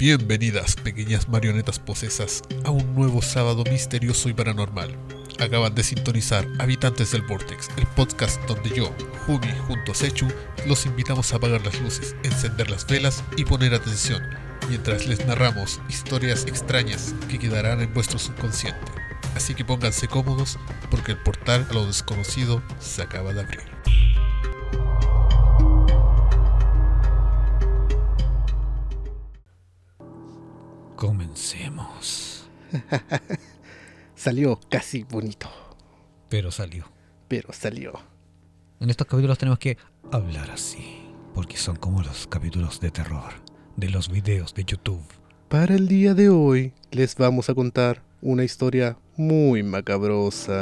Bienvenidas, pequeñas marionetas posesas, a un nuevo sábado misterioso y paranormal. Acaban de sintonizar Habitantes del Vortex, el podcast donde yo, Jumi, junto a Sechu, los invitamos a apagar las luces, encender las velas y poner atención, mientras les narramos historias extrañas que quedarán en vuestro subconsciente. Así que pónganse cómodos porque el portal a lo desconocido se acaba de abrir. Comencemos. Salió casi bonito, Pero salió. pero salió. En estos capítulos tenemos que hablar así. Porque son como los capítulos de terror de los videos de YouTube. Para el día de hoy les vamos a contar una historia muy macabrosa.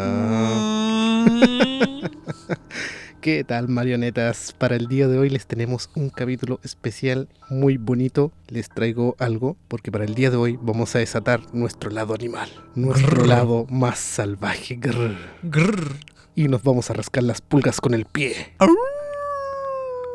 ¿Qué tal marionetas? Para el día de hoy les tenemos un capítulo especial muy bonito. Les traigo algo porque para el día de hoy vamos a desatar nuestro lado animal, nuestro Grrr. lado más salvaje. grrr. Grrr. Y nos vamos a rascar las pulgas con el pie.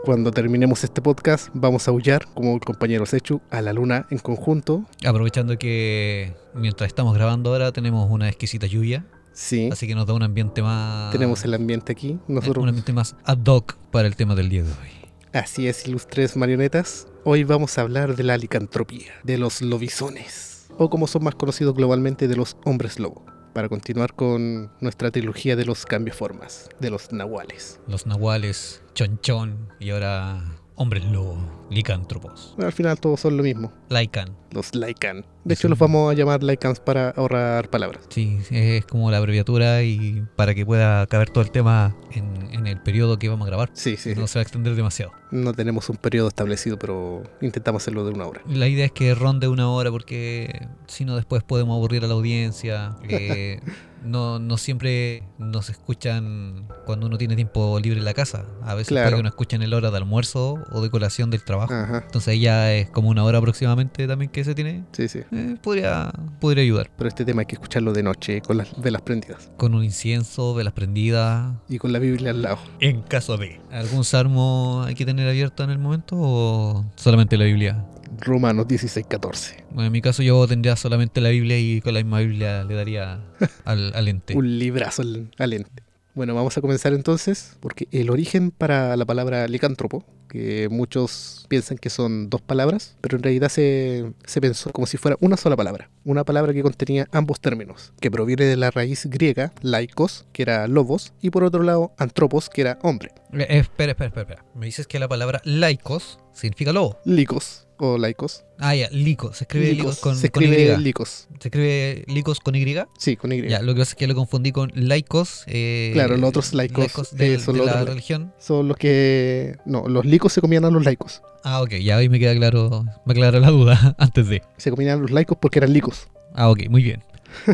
Cuando terminemos este podcast, vamos a aullar, como el compañero Sechu, a la luna en conjunto. Aprovechando que mientras estamos grabando ahora tenemos una exquisita lluvia. Sí, Así que nos da un ambiente más... tenemos el ambiente aquí. Nosotros, Un ambiente más ad hoc para el tema del día de hoy. así es, ilustres marionetas. Hoy vamos a hablar de la licantropía, de los lobisones, o como son más conocidos globalmente, de los hombres lobo. Para continuar con nuestra trilogía de los cambios-formas, de los nahuales. Los nahuales, chonchón y ahora hombres lobo, licántropos. Al final todos son lo mismo, Lycan. los Lycan. De hecho, los vamos a llamar Lycans para ahorrar palabras. Sí, es como la abreviatura y para que pueda caber todo el tema en, en el periodo que vamos a grabar. Sí, sí. No se va a extender demasiado. No tenemos un periodo establecido, pero intentamos hacerlo de una hora. La idea es que ronde una hora porque si no después podemos aburrir a la audiencia. Eh, no, no siempre nos escuchan cuando uno tiene tiempo libre en la casa. A veces Claro. puede que nos escuchen en la hora de almuerzo o de colación del trabajo. Ajá, Entonces ya es como una hora aproximadamente también que se tiene. sí, sí. Eh, podría, podría ayudar. Pero este tema hay que escucharlo de noche, con las velas prendidas. Con un incienso, velas prendidas. Y con la Biblia al lado. En caso de. ¿Algún salmo hay que tener abierto en el momento o solamente la Biblia? Romanos 16, 14. Bueno, en mi caso yo tendría solamente la Biblia y con la misma Biblia le daría al, al ente. Un librazo al, al ente. Bueno, vamos a comenzar entonces, porque el origen para la palabra licántropo, que muchos piensan que son dos palabras, pero en realidad se, se pensó como si fuera una sola palabra. Una palabra que contenía ambos términos, que proviene de la raíz griega, laikos, que era lobos, y por otro lado, antropos, que era hombre. Eh, eh, espera, espera, espera, espera. Me dices que la palabra laicos significa lobo. Licos o laicos. Ah, ya, lico. Se escribe licos con, se con escribe Y. licos. Se escribe licos con Y. Sí, con Y. Ya, lo que pasa es que lo confundí con laicos. eh, Claro, los otros laicos, de, eh, son de los la otros- religión. Son los que... No, los licos se comían a los laicos. Ah, ok, ya ahí me queda claro, me aclara la duda antes de. Se comían a los laicos porque eran licos. Ah, ok, muy bien.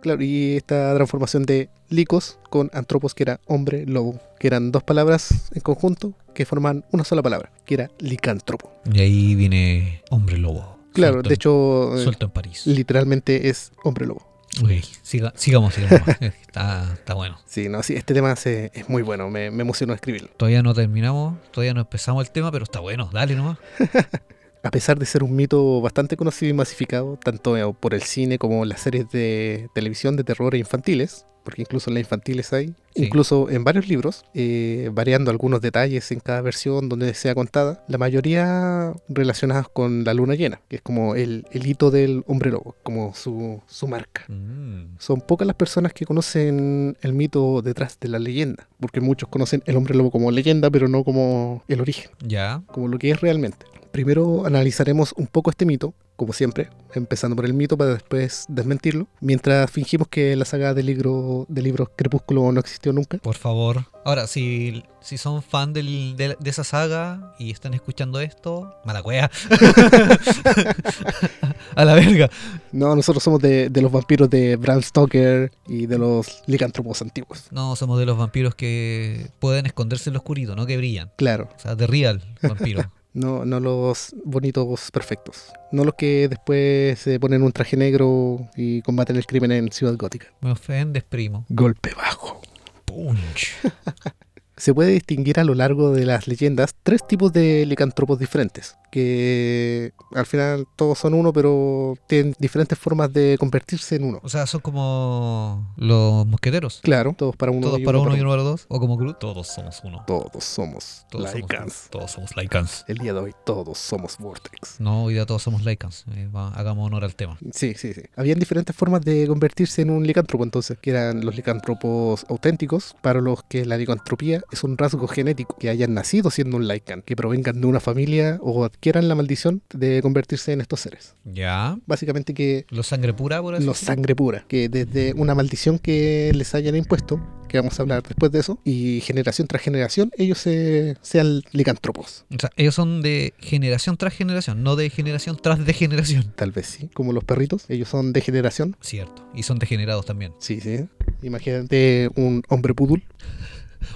Claro, y esta transformación de licos con antropos, que era hombre, lobo, que eran dos palabras en conjunto que forman una sola palabra, que era licántropo. Y ahí viene hombre lobo. Claro, Suelto de hecho, eh, Suelto en París. literalmente es hombre lobo. Ok, siga- sigamos, sigamos. Eh, está, está bueno. Sí, no, sí, este tema se- es muy bueno, me, me emocionó escribirlo. Todavía no terminamos, todavía no empezamos el tema, pero está bueno. Dale nomás. A pesar de ser un mito bastante conocido y masificado, tanto por el cine como las series de televisión de terror e infantiles, porque incluso en las infantiles hay, Sí. incluso en varios libros, eh, variando algunos detalles en cada versión donde sea contada, la mayoría relacionadas con la luna llena, que es como el, el hito del hombre lobo, como su, su marca. Mm, Son pocas las personas que conocen el mito detrás de la leyenda, porque muchos conocen el hombre lobo como leyenda, pero no como el origen ya. como lo que es realmente. Primero analizaremos un poco este mito, como siempre, empezando por el mito para después desmentirlo, mientras fingimos que la saga de, libro, de libros Crepúsculo no existió nunca. Por favor. Ahora, si, si son fan del- de, de esa saga y están escuchando esto, mala cueva. A la verga. No, nosotros somos de, de los vampiros de Bram Stoker y de los licántropos antiguos. No, somos de los vampiros que pueden esconderse en lo oscurito, no que brillan. Claro, O sea, de real vampiro. no, no los bonitos perfectos. No los que después se ponen un traje negro y combaten el crimen en Ciudad Gótica. Me ofendes, primo. Golpe bajo. Punch. se puede distinguir a lo largo de las leyendas tres tipos de licántropos diferentes, que al final todos son uno, pero tienen diferentes formas de convertirse en uno. O sea, son como los mosqueteros. Claro, todos para uno Todos y para uno uno y para uno para dos. O como Groot. Todos somos uno. Todos somos Todos somos, Lycans. todos somos Lycans. El día de hoy todos somos Vortex. No, hoy día todos somos Lycans. Eh, va- hagamos honor al tema. Sí, sí, sí. Habían diferentes formas de convertirse en un licántropo entonces, que eran los licántropos auténticos, para los que la licantropía es un rasgo genético, que hayan nacido siendo un lycan, que provengan de una familia o adquieran la maldición de convertirse en estos seres. Ya. Básicamente que Los sangre pura, por así los sangre pura, que desde una maldición que les hayan impuesto, que vamos a hablar después de eso, y generación tras generación, ellos se, sean licántropos. O sea, ellos son de generación tras generación, no de generación tras degeneración. Tal vez sí, como los perritos, ellos son de generación. Cierto. Y son degenerados también. Sí, sí. Imagínate un hombre pudul,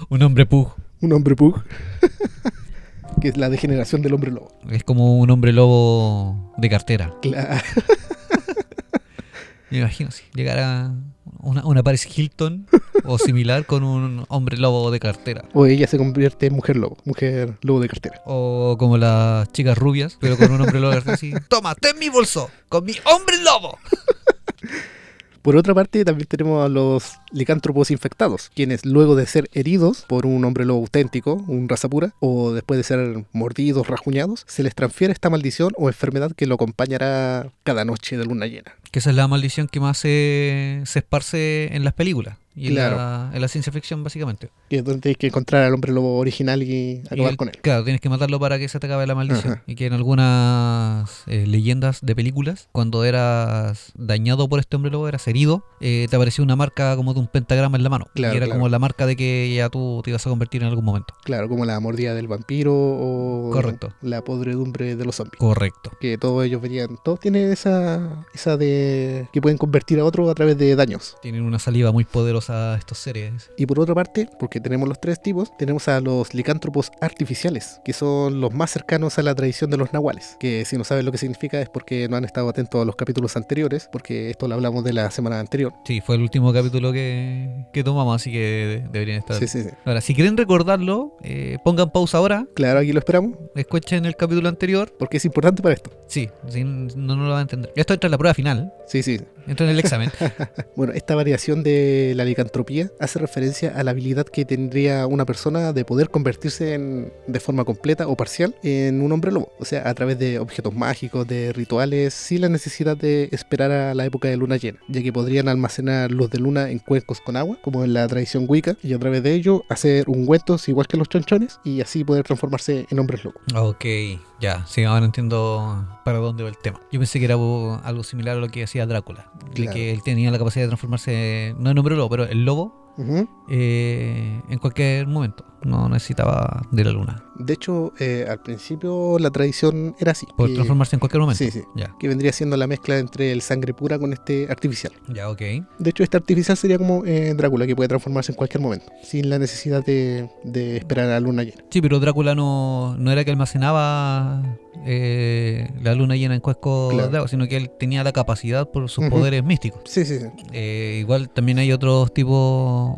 Un hombre pug. un hombre pug, que es la degeneración del hombre lobo. Es como un hombre lobo de cartera. Claro. Me imagino si llegara una, una Paris Hilton o similar con un hombre lobo de cartera. O ella se convierte en mujer lobo, mujer lobo de cartera. O como las chicas rubias, pero con un hombre lobo de cartera así. Toma, ten mi bolso, con mi hombre lobo. Por otra parte, también tenemos a los licántropos infectados, quienes luego de ser heridos por un hombre lobo auténtico, un raza pura, o después de ser mordidos, rajuñados, se les transfiere esta maldición o enfermedad que lo acompañará cada noche de luna llena. Que esa es la maldición que más se, se esparce en las películas y en, la, en la ciencia ficción, básicamente. Que es donde tienes que encontrar al hombre lobo original y Y acabar el- con él. Claro, tienes que matarlo para que se te acabe la maldición. Ajá. Y que en algunas eh, leyendas de películas, cuando eras dañado por este hombre lobo, eras herido, eh, te aparecía una marca como de un pentagrama en la mano. Claro, y era claro. como la marca de que ya tú te ibas a convertir en algún momento. Claro, como la mordida del vampiro o Correcto. la podredumbre de los zombies. Correcto. Que todos ellos venían, todos tienen esa, esa de que pueden convertir a otro a través de daños. Tienen una saliva muy poderosa estos seres. Y por otra parte, porque tenemos los tres tipos, tenemos a los licántropos artificiales, que son los más cercanos a la tradición de los nahuales. Que si no saben lo que significa es porque no han estado atentos a los capítulos anteriores, porque esto lo hablamos de la semana anterior. Sí, fue el último capítulo que, que tomamos, así que deberían estar. Sí, sí, sí. Ahora, si quieren recordarlo, eh, pongan pausa ahora, Claro, aquí lo esperamos, escuchen el capítulo anterior. porque es importante para esto. Sí, no, no lo van a entender. Esto entra en la prueba final, Sí, sí. entra en el examen. Bueno, esta variación de la licantropía hace referencia a la habilidad que tendría una persona de poder convertirse en, de forma completa o parcial en un hombre lobo. O sea, a través de objetos mágicos, de rituales, sin la necesidad de esperar a la época de luna llena, ya que podrían almacenar luz de luna en cuencos con agua, como en la tradición wicca, y a través de ello hacer ungüentos igual que los chonchones y así poder transformarse en hombres lobos. ok, ya, sí, ahora entiendo para dónde va el tema. Yo pensé que era algo similar a lo que hacía Drácula, de Claro. que él tenía la capacidad de transformarse, no en hombre lobo, pero el lobo eh, en cualquier momento. No necesitaba de la luna. De hecho, eh, al principio la tradición era así. Que- transformarse en cualquier momento. Sí, sí. Ya, que vendría siendo la mezcla entre el sangre pura con este artificial. ya, ok. De hecho, este artificial sería como eh, Drácula, que puede transformarse en cualquier momento, sin la necesidad de, de esperar a la luna llena. Sí, pero Drácula no, no era que almacenaba eh, la luna llena en cuesco Claro. de agua, sino que él tenía la capacidad por sus poderes místicos. Sí, sí, sí. Eh, igual también hay otros tipos,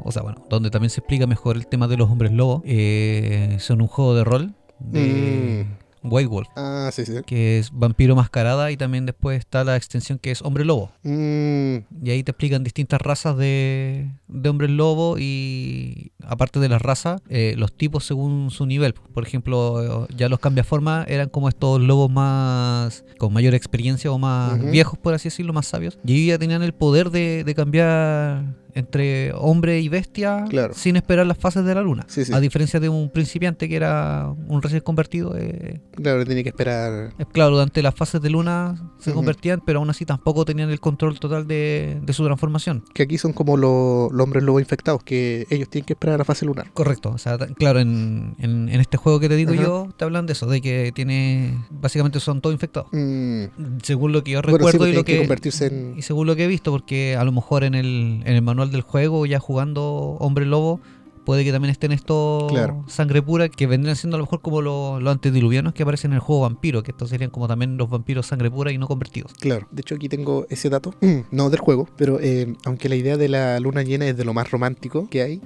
o sea, bueno, donde también se explica mejor el tema de los hombres lobos. Eh, son un juego de rol de White Wolf, Ah, sí, sí. que es vampiro mascarada y también después está la extensión que es hombre lobo. Mm, Y ahí te explican distintas razas de, de hombres lobo y aparte de las razas, eh, los tipos según su nivel. Por ejemplo, ya los cambiaformas eran como estos lobos más con mayor experiencia o más viejos, por así decirlo, más sabios. Y ellos ya tenían el poder de, de cambiar entre hombre y bestia Claro. sin esperar las fases de la luna. Sí, sí. A diferencia de un principiante que era un recién convertido. eh, claro, tiene que esperar. eh, Claro, durante las fases de luna se convertían, pero aún así tampoco tenían el control total de, de su transformación. Que aquí son como los, hombres lobos infectados, que ellos tienen que esperar a la fase lunar. Correcto, o sea, claro, en, en- en este juego que te digo yo, te hablan de eso, de que tiene, básicamente son todos infectados. Mm, Según lo que yo Bueno, sí, recuerdo y lo tienen que que, convertirse en- y según lo que he visto, porque a lo mejor en el, en el manual del juego, ya jugando hombre lobo, puede que también estén estos Claro. sangre pura, que vendrían siendo a lo mejor como los, los antediluvianos que aparecen en el juego vampiro, que estos serían como también los vampiros sangre pura y no convertidos. Claro, de hecho aquí tengo ese dato, no del juego, pero eh, aunque la idea de la luna llena es de lo más romántico que hay,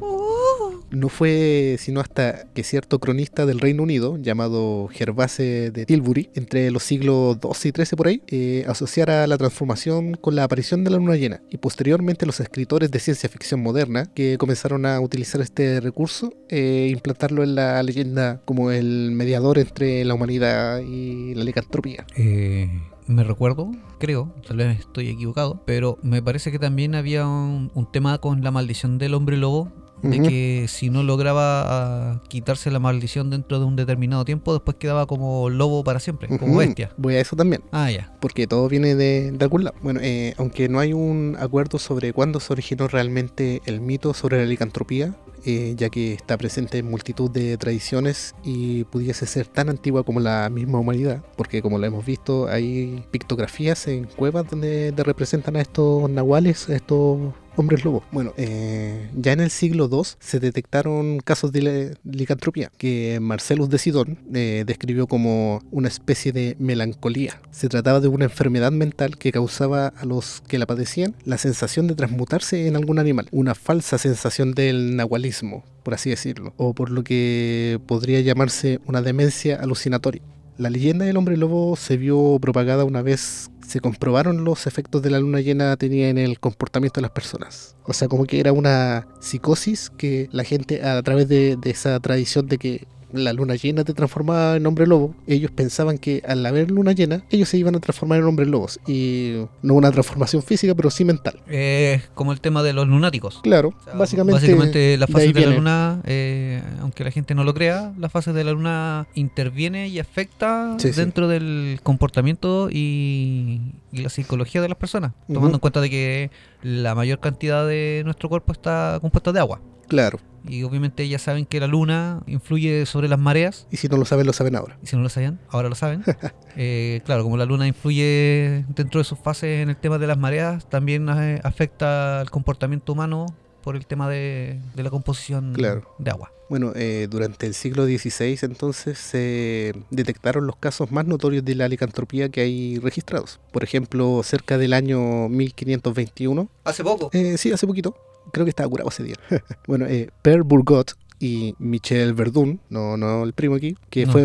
No fue sino hasta que cierto cronista del Reino Unido, llamado Gervase de Tilbury, entre los siglos XII y XIII por ahí, eh, asociara la transformación con la aparición de la luna llena. Y posteriormente los escritores de ciencia ficción moderna, que comenzaron a utilizar este recurso, eh, implantarlo en la leyenda como el mediador entre la humanidad y la licantropía. Eh, me recuerdo, creo, tal vez estoy equivocado, pero me parece que también había un tema con la maldición del hombre lobo, de que si no lograba ah, quitarse la maldición dentro de un determinado tiempo, después quedaba como lobo para siempre, como bestia. Voy a eso también. Ah, ya. porque todo viene de, de algún lado. Bueno, eh, aunque no hay un acuerdo sobre cuándo se originó realmente el mito sobre la licantropía, eh, ya que está presente en multitud de tradiciones y pudiese ser tan antigua como la misma humanidad, porque como lo hemos visto, hay pictografías en cuevas donde representan a estos nahuales, a estos hombres lobos. Bueno, eh, ya en el siglo II se detectaron casos de li- licantropía que Marcellus de Sidón eh, describió como una especie de melancolía. Se trataba de una enfermedad mental que causaba a los que la padecían la sensación de transmutarse en algún animal, una falsa sensación del nahualismo, por así decirlo, o por lo que podría llamarse una demencia alucinatoria. La leyenda del hombre lobo se vio propagada una vez se comprobaron los efectos de la luna llena tenía en el comportamiento de las personas. O sea, como que era una psicosis que la gente a través de, de esa tradición de que la luna llena te transformaba en hombre lobo, ellos pensaban que al haber luna llena, ellos se iban a transformar en hombres lobos. Y no una transformación física, pero sí mental. Es como el tema de los lunáticos. Claro, O sea, básicamente, básicamente la de fase ahí de, la luna, eh, aunque la gente no lo crea, la fase de la luna interviene y afecta Sí, sí. dentro del comportamiento y, y la psicología de las personas, tomando en cuenta de que la mayor cantidad de nuestro cuerpo está compuesta de agua. Claro. Y obviamente ya saben que la luna influye sobre las mareas. Y si no lo saben, lo saben ahora. Y si no lo sabían, ahora lo saben. Eh, claro, como la luna influye dentro de sus fases en el tema de las mareas, también eh, afecta el comportamiento humano por el tema de, de la composición Claro. de agua. Bueno, eh, durante el siglo XVI entonces se detectaron los casos más notorios de la licantropía que hay registrados. Por ejemplo, cerca del año 1521, Hace poco. eh, sí, hace poquito, creo que estaba curado ese día. bueno, eh, Père Bourgot y Michel Verdun, no, no el primo aquí, que No. fue,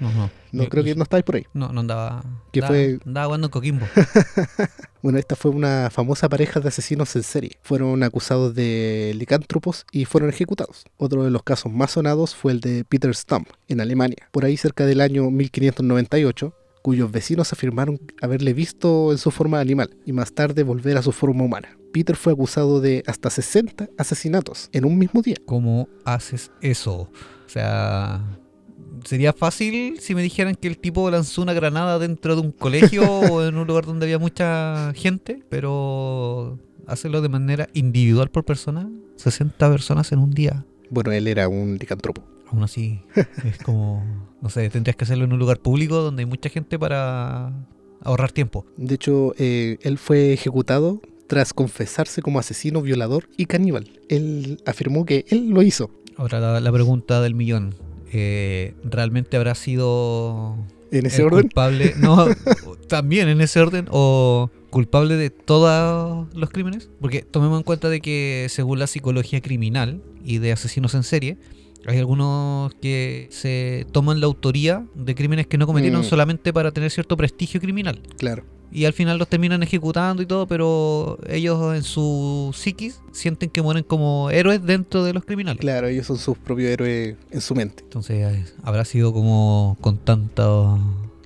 No, no. no Yo- creo que no estáis por ahí. No, no andaba. Que andaba, fue- andaba jugando en Coquimbo. Bueno, esta fue una famosa pareja de asesinos en serie. Fueron acusados de licántropos y fueron ejecutados. Otro de los casos más sonados fue el de Peter Stump, en Alemania, por ahí cerca del año 1598, cuyos vecinos afirmaron haberle visto en su forma animal y más tarde volver a su forma humana. Peter fue acusado de hasta 60 asesinatos en un mismo día. ¿Cómo haces eso? O sea, sería fácil si me dijeran que el tipo lanzó una granada dentro de un colegio o en un lugar donde había mucha gente, pero hacerlo de manera individual por persona, 60 personas en un día. Bueno, él era un licántropo. Aún así, es como, no sé, tendrías que hacerlo en un lugar público donde hay mucha gente para ahorrar tiempo. De hecho, eh, él fue ejecutado tras confesarse como asesino, violador y caníbal. Él afirmó que él lo hizo. Ahora la, la pregunta del millón. eh, ¿Realmente habrá sido En ese el orden. culpable? No, también en ese orden. ¿O culpable de todos los crímenes? Porque tomemos en cuenta de que según la psicología criminal y de asesinos en serie, hay algunos que se toman la autoría de crímenes que no cometieron Mm. solamente para tener cierto prestigio criminal. Claro. Y al final los terminan ejecutando y todo, pero ellos en su psiquis sienten que mueren como héroes dentro de los criminales. Claro, ellos son sus propios héroes en su mente. Entonces habrá sido como con tanto...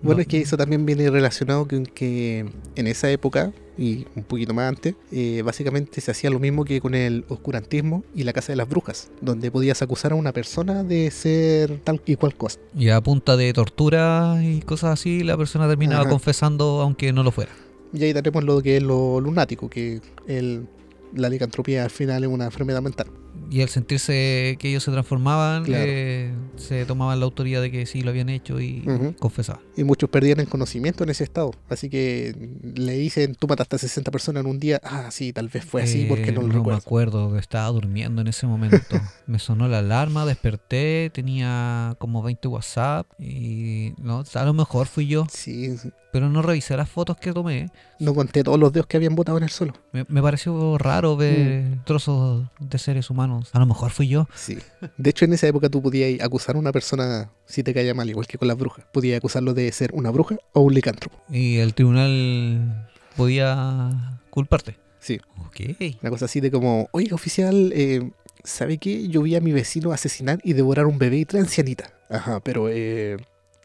Bueno, no- es que eso también viene relacionado con que en esa época, y un poquito más antes, eh, básicamente se hacía lo mismo que con el oscurantismo y la casa de las brujas, donde podías acusar a una persona de ser tal y cual cosa. Y a punta de tortura y cosas así, la persona terminaba Ajá. confesando aunque no lo fuera. Y ahí tenemos lo que es lo lunático, que el, la licantropía al final es una enfermedad mental. Y al sentirse que ellos se transformaban, Claro. eh, se tomaban la autoría de que sí lo habían hecho y Ujú. confesaban. Y muchos perdían el conocimiento en ese estado. Así que le dicen, tú mataste a 60 personas en un día. Ah, sí, tal vez fue así porque Eh, no lo me recuerdo. acuerdo, estaba durmiendo en ese momento. me sonó la alarma, desperté, tenía como 20 WhatsApp y no, a lo mejor fui yo, sí. Pero no revisé las fotos que tomé. no conté todos los dedos que habían botado en el suelo. Me, me pareció raro ver Mm. trozos de seres humanos a lo mejor fui yo. Sí. De hecho, en esa época tú podías acusar a una persona si te caía mal, igual que con las brujas. Podías acusarlo de ser una bruja o un licántropo. Y el tribunal podía culparte. Sí. Ok. Una cosa así de como, oiga, oficial, eh, ¿sabe qué? Yo vi a mi vecino asesinar y devorar un bebé y tres ancianitas. Ajá, pero eh,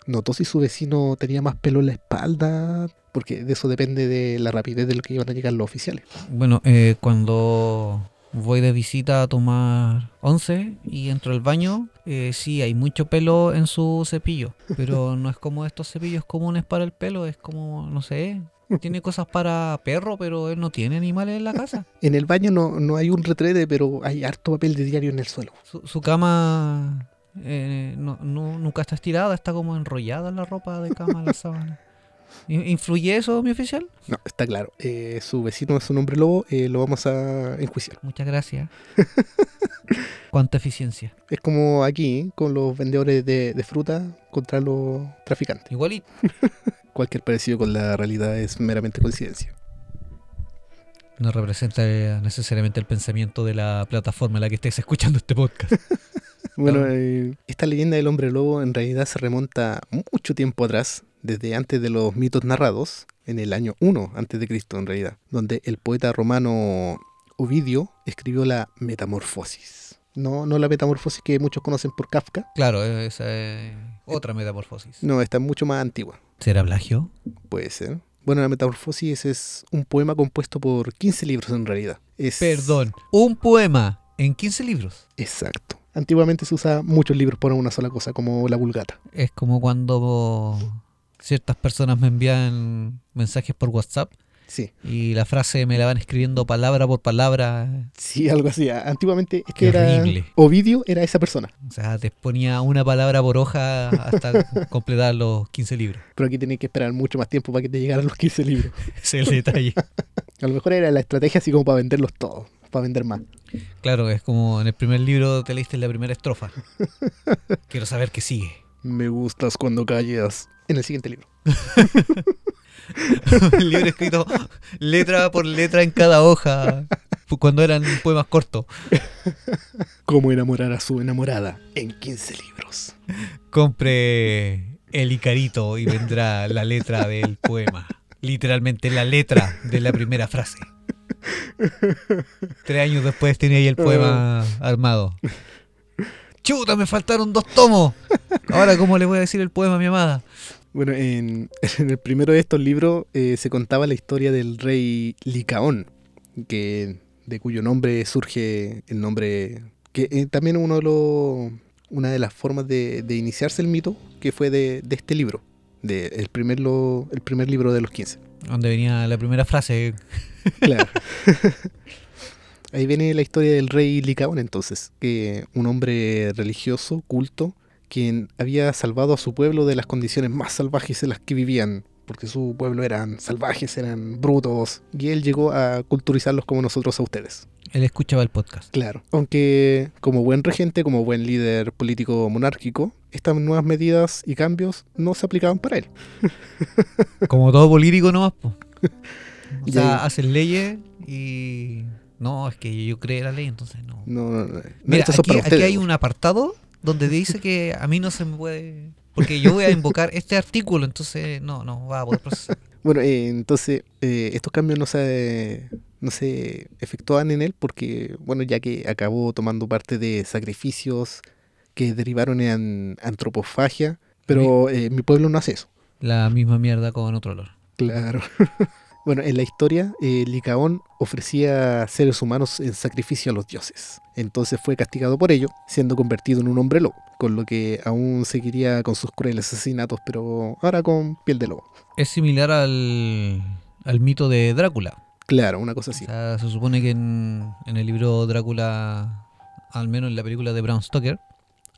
notó si su vecino tenía más pelo en la espalda, porque de eso depende de la rapidez de lo que iban a llegar los oficiales. Bueno, eh, cuando voy de visita a tomar once y entro al baño, eh, sí, hay mucho pelo en su cepillo, pero no es como estos cepillos comunes para el pelo, es como, no sé, tiene cosas para perro, pero él no tiene animales en la casa. En el baño no, no hay un retrete, pero hay harto papel de diario en el suelo. Su, su cama eh, no, no- nunca está estirada, está como enrollada en la ropa de cama, la sábana. ¿In- ¿Influye eso, mi oficial? No, está claro. Eh, su vecino es un hombre lobo, eh, lo vamos a enjuiciar. Muchas gracias. Cuánta eficiencia. Es como aquí, con los vendedores de, de fruta contra los traficantes. Igualito. Cualquier parecido con la realidad es meramente coincidencia. No representa necesariamente el pensamiento de la plataforma en la que estés escuchando este podcast. Bueno, eh, esta leyenda del hombre lobo en realidad se remonta mucho tiempo atrás, desde antes de los mitos narrados, en el año 1 antes de Cristo en realidad, donde el poeta romano Ovidio escribió la Metamorfosis. No, no la metamorfosis que muchos conocen por Kafka, Claro, eh, esa es otra metamorfosis. no, esta es mucho más antigua, ¿Será plagio? puede ser. Bueno, la Metamorfosis es un poema compuesto por 15 libros en realidad. Es... Perdón. Un poema en 15 libros. Exacto. Antiguamente se usa muchos libros por una sola cosa, como la vulgata. Es como cuando ciertas personas me envían mensajes por WhatsApp Sí, y la frase me la van escribiendo palabra por palabra. sí, algo así. Antiguamente es que Qué era... horrible. Ovidio era esa persona. O sea, te ponía una palabra por hoja hasta completar los 15 libros. Pero aquí tenías que esperar mucho más tiempo para que te llegaran los 15 libros. Ese es el detalle. A lo mejor era la estrategia así como para venderlos todos, para vender más. Claro, es como en el primer libro te leíste la primera estrofa. Quiero saber qué sigue. Me gustas cuando callas. En el siguiente libro. el libro escrito letra por letra en cada hoja. Cuando eran poemas cortos. Cómo enamorar a su enamorada en 15 libros. Compre el Icarito y vendrá la letra del poema. Literalmente la letra de la primera frase. Tres años después tenía ahí el poema armado. Chuta, me faltaron dos tomos. Ahora, ¿cómo le voy a decir el poema a mi amada? Bueno, en, en el primero de estos libros eh, se contaba la historia del rey Licaón, que, de cuyo nombre surge el nombre, que eh, también uno de los, una de las formas de, de iniciarse el mito, que fue de, de este libro, de el, primer lo- el primer libro de los 15. Donde venía la primera frase. Claro. Ahí viene la historia del rey Licaón entonces, que un hombre religioso, culto, quien había salvado a su pueblo de las condiciones más salvajes en las que vivían, porque su pueblo eran salvajes, eran brutos, y él llegó a culturizarlos como nosotros a ustedes. Él escuchaba el podcast. Claro. Aunque como buen regente, como buen líder político monárquico, estas nuevas medidas y cambios no se aplicaban para él. Como todo político nomás, po. O sea, hacen leyes y... No, es que yo creé la ley, entonces no. No, no, no. Mira, aquí, hay un apartado donde dice que a mí no se me puede... Porque yo voy a invocar este artículo, entonces no, no va a poder procesar. Bueno, eh, entonces eh, estos cambios no se, no se efectuaban en él porque, bueno, ya que acabó tomando parte de sacrificios que derivaron en antropofagia, pero eh, mi pueblo no hace eso. La misma mierda con otro olor. Claro. bueno, en la historia, eh, Licaón ofrecía seres humanos en sacrificio a los dioses. Entonces fue castigado por ello, siendo convertido en un hombre lobo, con lo que aún seguiría con sus crueles asesinatos, pero ahora con piel de lobo. Es similar al, al mito de Drácula. Claro, una cosa así. O sea, se supone que en, en el libro Drácula, al menos en la película de Bram Stoker,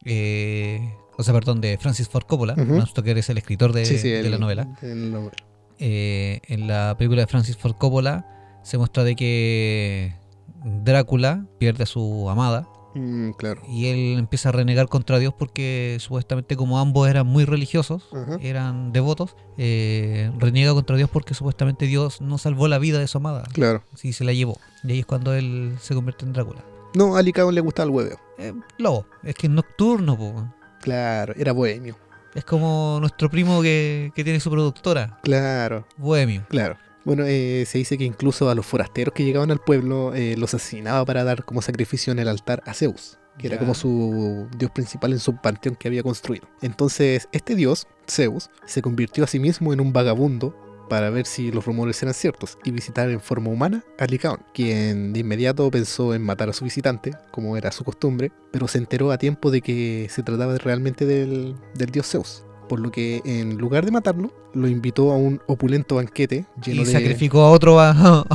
eh, o sea, perdón, de Francis Ford Coppola. Bram Stoker es el escritor de, Sí, sí, de el- la novela, el novela. eh, en la película de Francis Ford Coppola se muestra de que Drácula pierde a su amada Mm, claro. y él empieza a renegar contra Dios porque supuestamente como ambos eran muy religiosos, eran devotos, eh, reniega contra Dios porque supuestamente Dios no salvó la vida de su amada, Claro. sí se la llevó. Y ahí es cuando él se convierte en Drácula. No, a Licaón le gustaba el hueveo. Eh, lobo, es que es nocturno, po. Claro, era bohemio. Es como nuestro primo que, que tiene su productora, Claro, Bohemio. claro. Bueno, eh, se dice que incluso a los forasteros que llegaban al pueblo eh, los asesinaba para dar como sacrificio en el altar a Zeus, que era como su dios principal en su panteón que había construido. Entonces, este dios, Zeus, se convirtió a sí mismo en un vagabundo para ver si los rumores eran ciertos y visitar en forma humana a Licaón, quien de inmediato pensó en matar a su visitante, como era su costumbre, pero se enteró a tiempo de que se trataba realmente del, del dios Zeus. Por lo que en lugar de matarlo, lo invitó a un opulento banquete lleno Y de... sacrificó a otro a...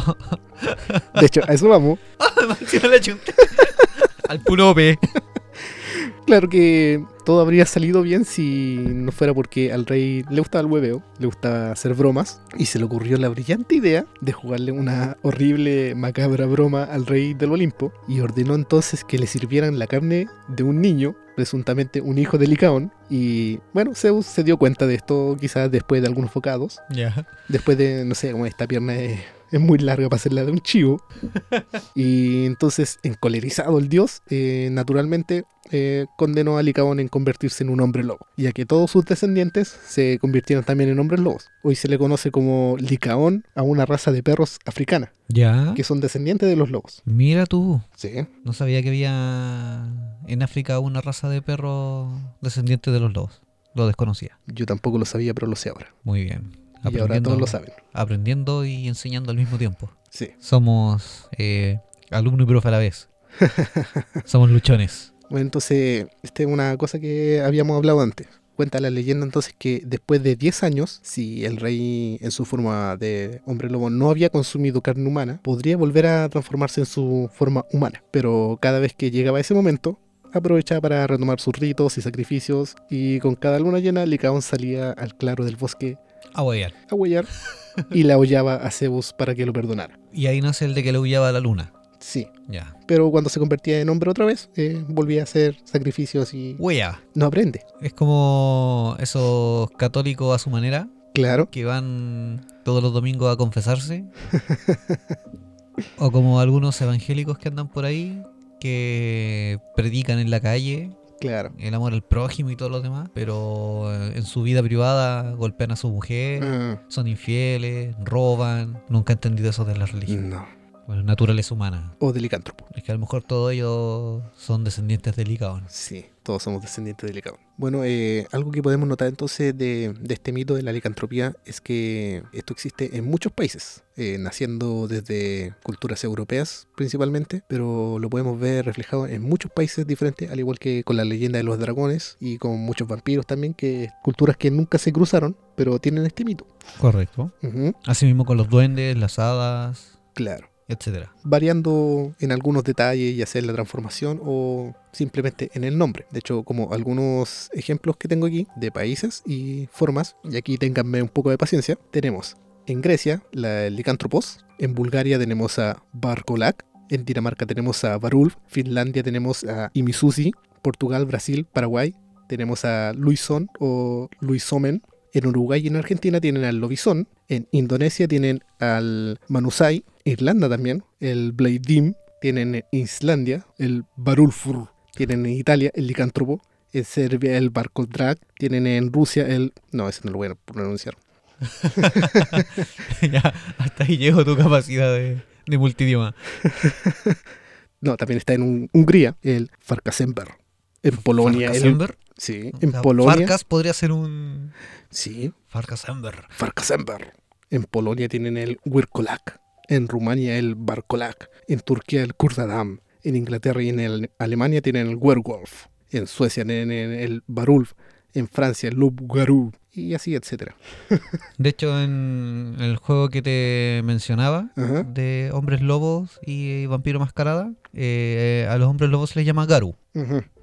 De hecho, a eso vamos. al purope. Claro que todo habría salido bien si no fuera porque al rey le gustaba el hueveo, le gustaba hacer bromas, y se le ocurrió la brillante idea de jugarle una horrible, macabra broma al rey del Olimpo, y ordenó entonces que le sirvieran la carne de un niño, presuntamente un hijo de Licaón, y bueno, Zeus se dio cuenta de esto quizás después de algunos bocados, Ya. después de, no sé, como esta pierna es, es muy larga para ser la de un chivo. y entonces, encolerizado el dios, eh, naturalmente eh, condenó a Licaón en convertirse en un hombre lobo, ya que todos sus descendientes se convirtieron también en hombres lobos. Hoy se le conoce como Licaón a una raza de perros africana, Ya. que son descendientes de los lobos. Mira tú. Sí. No sabía que había en África una raza de perros descendientes de los lobos. Lo desconocía. Yo tampoco lo sabía, pero lo sé ahora. Muy bien. Y ahora todos lo saben. aprendiendo y enseñando al mismo tiempo. Sí. Somos eh, alumno y profe a la vez. Somos luchones. Bueno, entonces, esta es una cosa que habíamos hablado antes. Cuenta la leyenda entonces que después de 10 años, si el rey en su forma de hombre lobo no había consumido carne humana, podría volver a transformarse en su forma humana. Pero cada vez que llegaba ese momento, aprovechaba para retomar sus ritos y sacrificios y con cada luna llena, Licaón salía al claro del bosque A huear. a huellar y la hollaba a Zeus para que lo perdonara. Y ahí nace el de que le huyaba a la luna. Sí, Ya. pero cuando se convertía en hombre otra vez, eh, volvía a hacer sacrificios y Huella. no aprende. Es como esos católicos a su manera Claro. que van todos los domingos a confesarse. o como algunos evangélicos que andan por ahí que predican en la calle Claro. el amor al prójimo y todo lo demás, pero eh, en su vida privada golpean a su mujer, Ah, son infieles, roban. Nunca he entendido eso de la religión. no. Bueno, naturaleza humana. O de licántropo. Es que a lo mejor todos ellos son descendientes de Licaón. Sí, todos somos descendientes de Licaón. Bueno, eh, algo que podemos notar entonces de, de este mito de la licantropía es que esto existe en muchos países, eh, naciendo desde culturas europeas principalmente, pero lo podemos ver reflejado en muchos países diferentes, al igual que con la leyenda de los dragones y con muchos vampiros también, que culturas que nunca se cruzaron, pero tienen este mito. Correcto. Ujú, Así mismo con los duendes, las hadas, Claro. Etcétera. variando en algunos detalles, ya sea en la transformación o simplemente en el nombre. De hecho, como algunos ejemplos que tengo aquí de países y formas, y aquí ténganme un poco de paciencia, tenemos en Grecia la Licantropos, en Bulgaria tenemos a Barkolak, en Dinamarca tenemos a Barulf, Finlandia tenemos a Imisusi, Portugal, Brasil, Paraguay tenemos a Luison o Luisomen, en Uruguay y en Argentina tienen al Lobizón. En Indonesia tienen al Manusai. Irlanda también. El Bleidim. Tienen en Islandia el Barulfur. Tienen en Italia el Licántropo. En Serbia el Barkoldrak. Tienen en Rusia el... No, ese no lo voy a pronunciar. ya, hasta ahí llegó tu capacidad de, de multidioma. No, también está en Un- Hungría el Farkasember. En Polonia el... Farkasember. Sí, O en sea, Polonia... Farkas podría ser un Sí, Farkasember. Farkasember. En Polonia tienen el Wirkolak. En Rumania el Barkolak. En Turquía el Kurdadam. En Inglaterra y en el- Alemania tienen el Werwolf. En Suecia tienen el Barulf. En Francia el Lubgaru. Y así, etcétera. De hecho, en el juego que te mencionaba, Ajá. de hombres lobos y vampiro mascarada, eh, a los hombres lobos se les llama. Garou.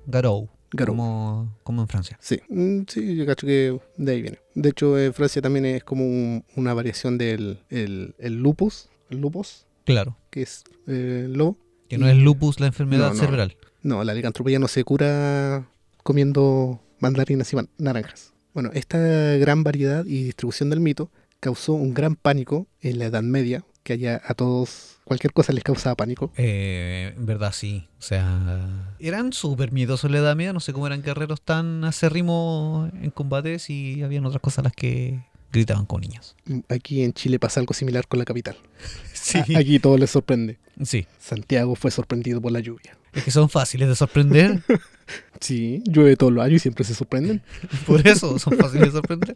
Garou. Como, como en Francia. Sí, Mm, sí, yo cacho que de ahí viene. De hecho, en Francia también es como un- una variación del el, el lupus, lupus, Claro. que es eh, lobo. Que no Y- es lupus la enfermedad No, no. cerebral. No, la licantropía no se cura comiendo mandarinas y man- naranjas. Bueno, esta gran variedad y distribución del mito causó un gran pánico en la Edad Media que allá a todos cualquier cosa les causaba pánico. Eh, en verdad sí. O sea, eran súper miedosos en la edad media. No sé cómo eran guerreros tan acérrimos en combates y habían otras cosas a las que gritaban con niños. Aquí en Chile pasa algo similar con la capital. Sí. A- Aquí todo les sorprende. Sí. Santiago fue sorprendido por la lluvia. Es que son fáciles de sorprender. Sí, llueve todos los años y siempre se sorprenden. Por eso son fáciles de sorprender.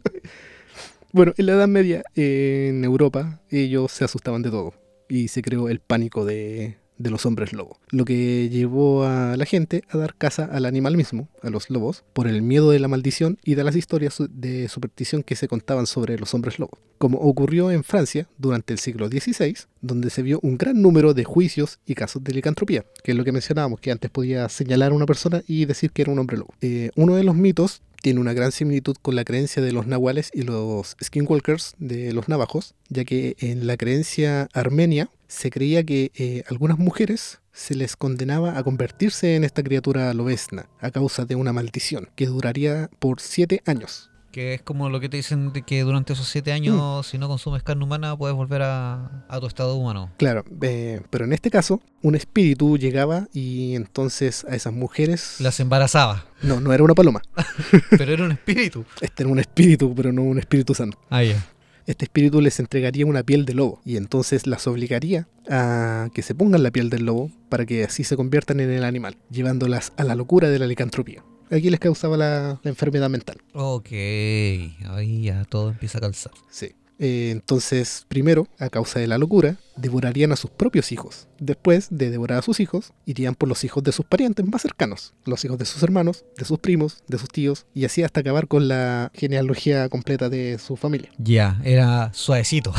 Bueno, en la Edad Media, eh, en Europa, ellos se asustaban de todo y se creó el pánico de, de los hombres lobo, lo que llevó a la gente a dar caza al animal mismo, a los lobos, por el miedo de la maldición y de las historias de superstición que se contaban sobre los hombres lobo, como ocurrió en Francia durante el siglo XVI, donde se vio un gran número de juicios y casos de licantropía, que es lo que mencionábamos, que antes podía señalar a una persona y decir que era un hombre lobo. Eh, uno de los mitos tiene una gran similitud con la creencia de los nahuales y los skinwalkers de los navajos, ya que en la creencia armenia se creía que eh, algunas mujeres se les condenaba a convertirse en esta criatura lobesna a causa de una maldición que duraría por siete años. Que es como lo que te dicen de que durante esos siete años, si no consumes carne humana, puedes volver a, a tu estado humano. Claro, eh, pero en este caso un espíritu llegaba y entonces a esas mujeres... Las embarazaba. No, no era una paloma. Pero era un espíritu. Este era un espíritu, pero no un espíritu santo. Ah, ya. Este espíritu les entregaría una piel de lobo y entonces las obligaría a que se pongan la piel del lobo para que así se conviertan en el animal, llevándolas a la locura de la licantropía. Aquí les causaba la, la enfermedad mental. Ok. Ahí ya todo empieza a calzar. Sí. Eh, entonces, primero, a causa de la locura, devorarían a sus propios hijos. Después de devorar a sus hijos, irían por los hijos de sus parientes más cercanos, los hijos de sus hermanos, de sus primos, de sus tíos, y así hasta acabar con la genealogía completa de su familia. Ya, era suavecito.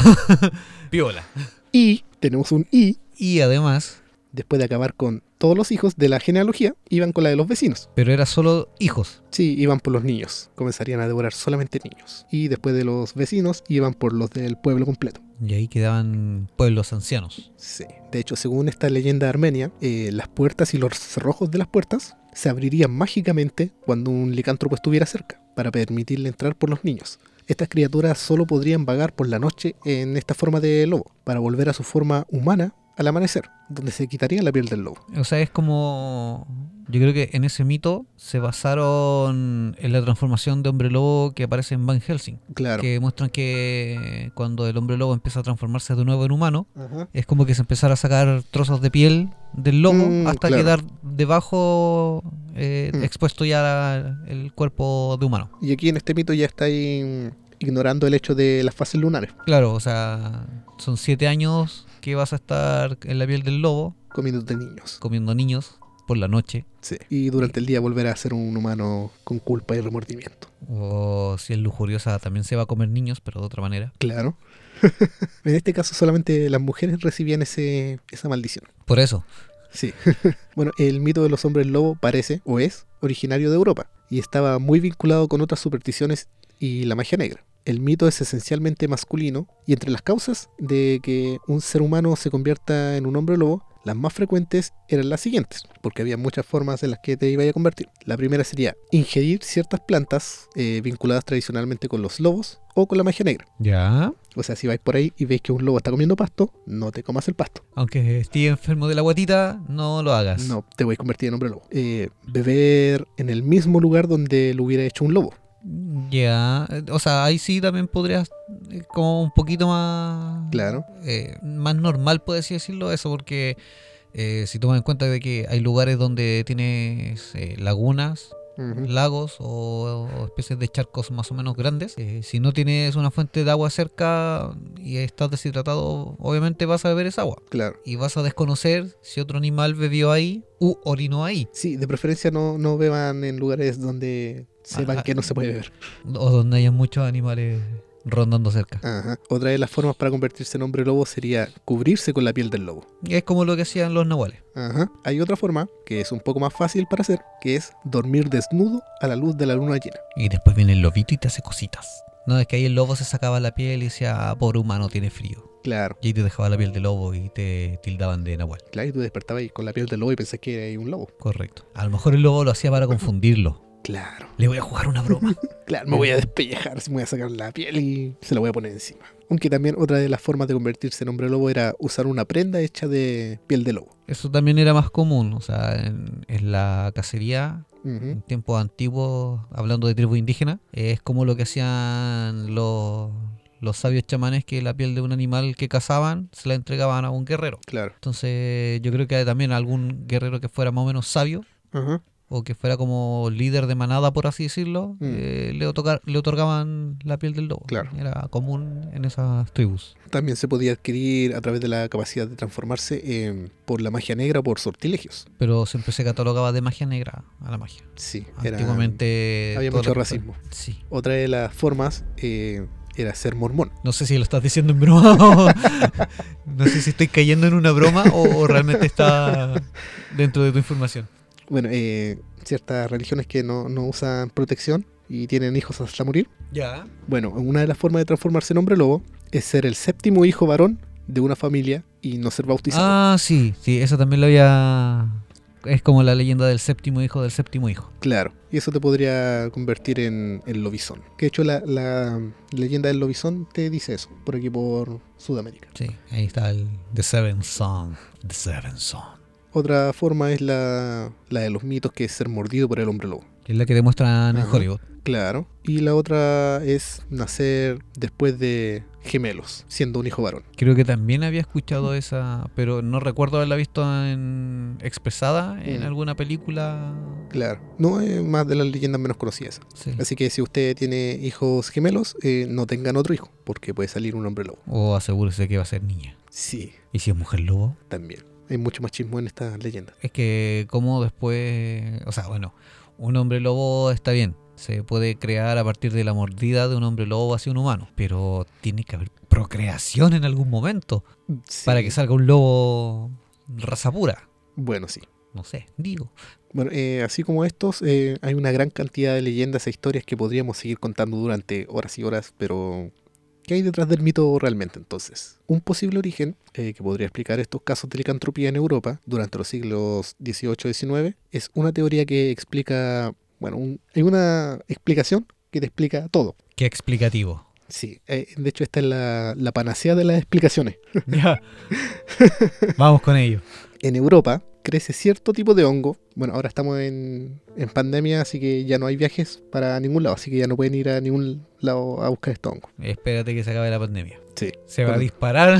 Piola. Y tenemos un y Y además, después de acabar con todos los hijos de la genealogía, iban con la de los vecinos. pero era solo hijos. Sí, iban por los niños. Comenzarían a devorar solamente niños. Y después de los vecinos, iban por los del pueblo completo. Y ahí quedaban pueblos ancianos. Sí. De hecho, según esta leyenda armenia, eh, las puertas y los cerrojos de las puertas se abrirían mágicamente cuando un licántropo estuviera cerca, para permitirle entrar por los niños. Estas criaturas solo podrían vagar por la noche en esta forma de lobo, para volver a su forma humana al amanecer, donde se quitaría la piel del lobo. O sea, es como. Yo creo que en ese mito se basaron en la transformación de hombre lobo que aparece en Van Helsing. Claro. Que muestran que cuando el hombre lobo empieza a transformarse de nuevo en humano, Ajá. es como que se empezara a sacar trozos de piel del lobo Mm, hasta claro. quedar debajo eh, Mm. expuesto ya el cuerpo de humano. Y aquí en este mito ya estáis mm, ignorando el hecho de las fases lunares, Claro, o sea, son siete años que vas a estar en la piel del lobo comiendo de niños. comiendo niños por la noche. Sí. Y durante el día volver a ser un humano con culpa y remordimiento. O si es lujuriosa también se va a comer niños, pero de otra manera. Claro. en este caso solamente las mujeres recibían ese, esa maldición. Por eso. Sí. bueno, el mito de los hombres lobo parece, o es, originario de Europa y estaba muy vinculado con otras supersticiones y la magia negra. El mito es esencialmente masculino y entre las causas de que un ser humano se convierta en un hombre lobo, las más frecuentes eran las siguientes, porque había muchas formas en las que te iba a convertir. La primera sería ingerir ciertas plantas eh, vinculadas tradicionalmente con los lobos o con la magia negra. Ya. O sea, si vais por ahí y veis que un lobo está comiendo pasto, no te comas el pasto. Aunque esté enfermo de la guatita, no lo hagas. No, te voy a convertir en hombre lobo. Eh, beber en el mismo lugar donde lo hubiera hecho un lobo. Ya. eh, O sea, ahí sí también podrías eh, como un poquito más... Claro. eh, más normal, por así decirlo, eso, porque eh, si tomas en cuenta de que hay lugares donde tienes lagunas, lagos o, o especies de charcos más o menos grandes, si no tienes una fuente de agua cerca y estás deshidratado, obviamente vas a beber esa agua. Claro. Y vas a desconocer si otro animal bebió ahí u orinó ahí. Sí, de preferencia no, no beban en lugares donde sepan Ah, que no se puede beber. O donde haya muchos animales rondando cerca. Ajá. Otra de las formas para convertirse en hombre lobo sería cubrirse con la piel del lobo. Es como lo que hacían los nahuales. Ajá. Hay otra forma que es un poco más fácil para hacer, que es dormir desnudo a la luz de la luna llena. Y después viene el lobito y te hace cositas. No, es que ahí el lobo se sacaba la piel y decía, ah, pobre humano, tiene frío. Claro. Y ahí te dejaba la piel de lobo y te tildaban de nahual. Claro, y tú despertabas ahí con la piel del lobo y pensás que era un lobo. Correcto. A lo mejor el lobo lo hacía para confundirlo. Claro. Le voy a jugar una broma. Claro, me voy a despellejar, me voy a sacar la piel y se la voy a poner encima. Aunque también otra de las formas de convertirse en hombre lobo era usar una prenda hecha de piel de lobo. Eso también era más común, o sea, en, en la cacería, en tiempos antiguos, hablando de tribus indígenas, es como lo que hacían los, los sabios chamanes que la piel de un animal que cazaban se la entregaban a un guerrero. Claro. Entonces yo creo que también algún guerrero que fuera más o menos sabio. O que fuera como líder de manada, por así decirlo, Mm. eh, le, otorga- le otorgaban la piel del lobo. Claro. Era común en esas tribus. También se podía adquirir a través de la capacidad de transformarse eh, por la magia negra o por sortilegios. Pero siempre se catalogaba de magia negra a la magia. Sí, era, Antiguamente... había todo mucho racismo. Sí. Otra de las formas eh, era ser mormón. No sé si lo estás diciendo en broma o... no sé si estoy cayendo en una broma o, o realmente está dentro de tu información. Bueno, eh, ciertas religiones que no, no usan protección y tienen hijos hasta morir. Ya. Bueno, una de las formas de transformarse en hombre lobo es ser el séptimo hijo varón de una familia y no ser bautizado. Ah, sí, sí, eso también lo había... Es como la leyenda del séptimo hijo del séptimo hijo. Claro, y eso te podría convertir en, en lobizón. Que de hecho la, la leyenda del lobizón te dice eso, por aquí por Sudamérica. Sí, ahí está el The Seven Son. The Seven Son. Otra forma es la, la de los mitos, que es ser mordido por el hombre lobo. Que es la que demuestran en. Hollywood. Claro. Y la otra es nacer después de gemelos, siendo un hijo varón. Creo que también había escuchado esa, pero no recuerdo haberla visto en expresada en Mm. alguna película. Claro. No es más de las leyendas menos conocidas. Sí. Así que si usted tiene hijos gemelos, eh, no tengan otro hijo, porque puede salir un hombre lobo. O asegúrese que va a ser niña. Sí, ¿Y si es mujer lobo? también. Hay mucho machismo en estas leyendas. Es que como después, o sea, bueno, un hombre lobo está bien, se puede crear a partir de la mordida de un hombre lobo hacia un humano, pero tiene que haber procreación en algún momento para Sí. que salga un lobo raza pura. Bueno, sí. No sé, digo. Bueno, eh, así como estos, eh, hay una gran cantidad de leyendas e historias que podríamos seguir contando durante horas y horas, pero ¿qué hay detrás del mito realmente entonces? Un posible origen eh, que podría explicar estos casos de licantropía en Europa durante los siglos XVIII y XIX es una teoría que explica, bueno, un- hay una explicación que te explica todo. Qué explicativo. Sí, eh, de hecho esta es la, la panacea de las explicaciones. Ya. Vamos con ello. En Europa crece cierto tipo de hongo. Bueno, ahora estamos en, en pandemia, así que ya no hay viajes para ningún lado, así que ya no pueden ir a ningún lado a buscar estos hongos. Espérate que se acabe la pandemia. Sí. Se va a disparar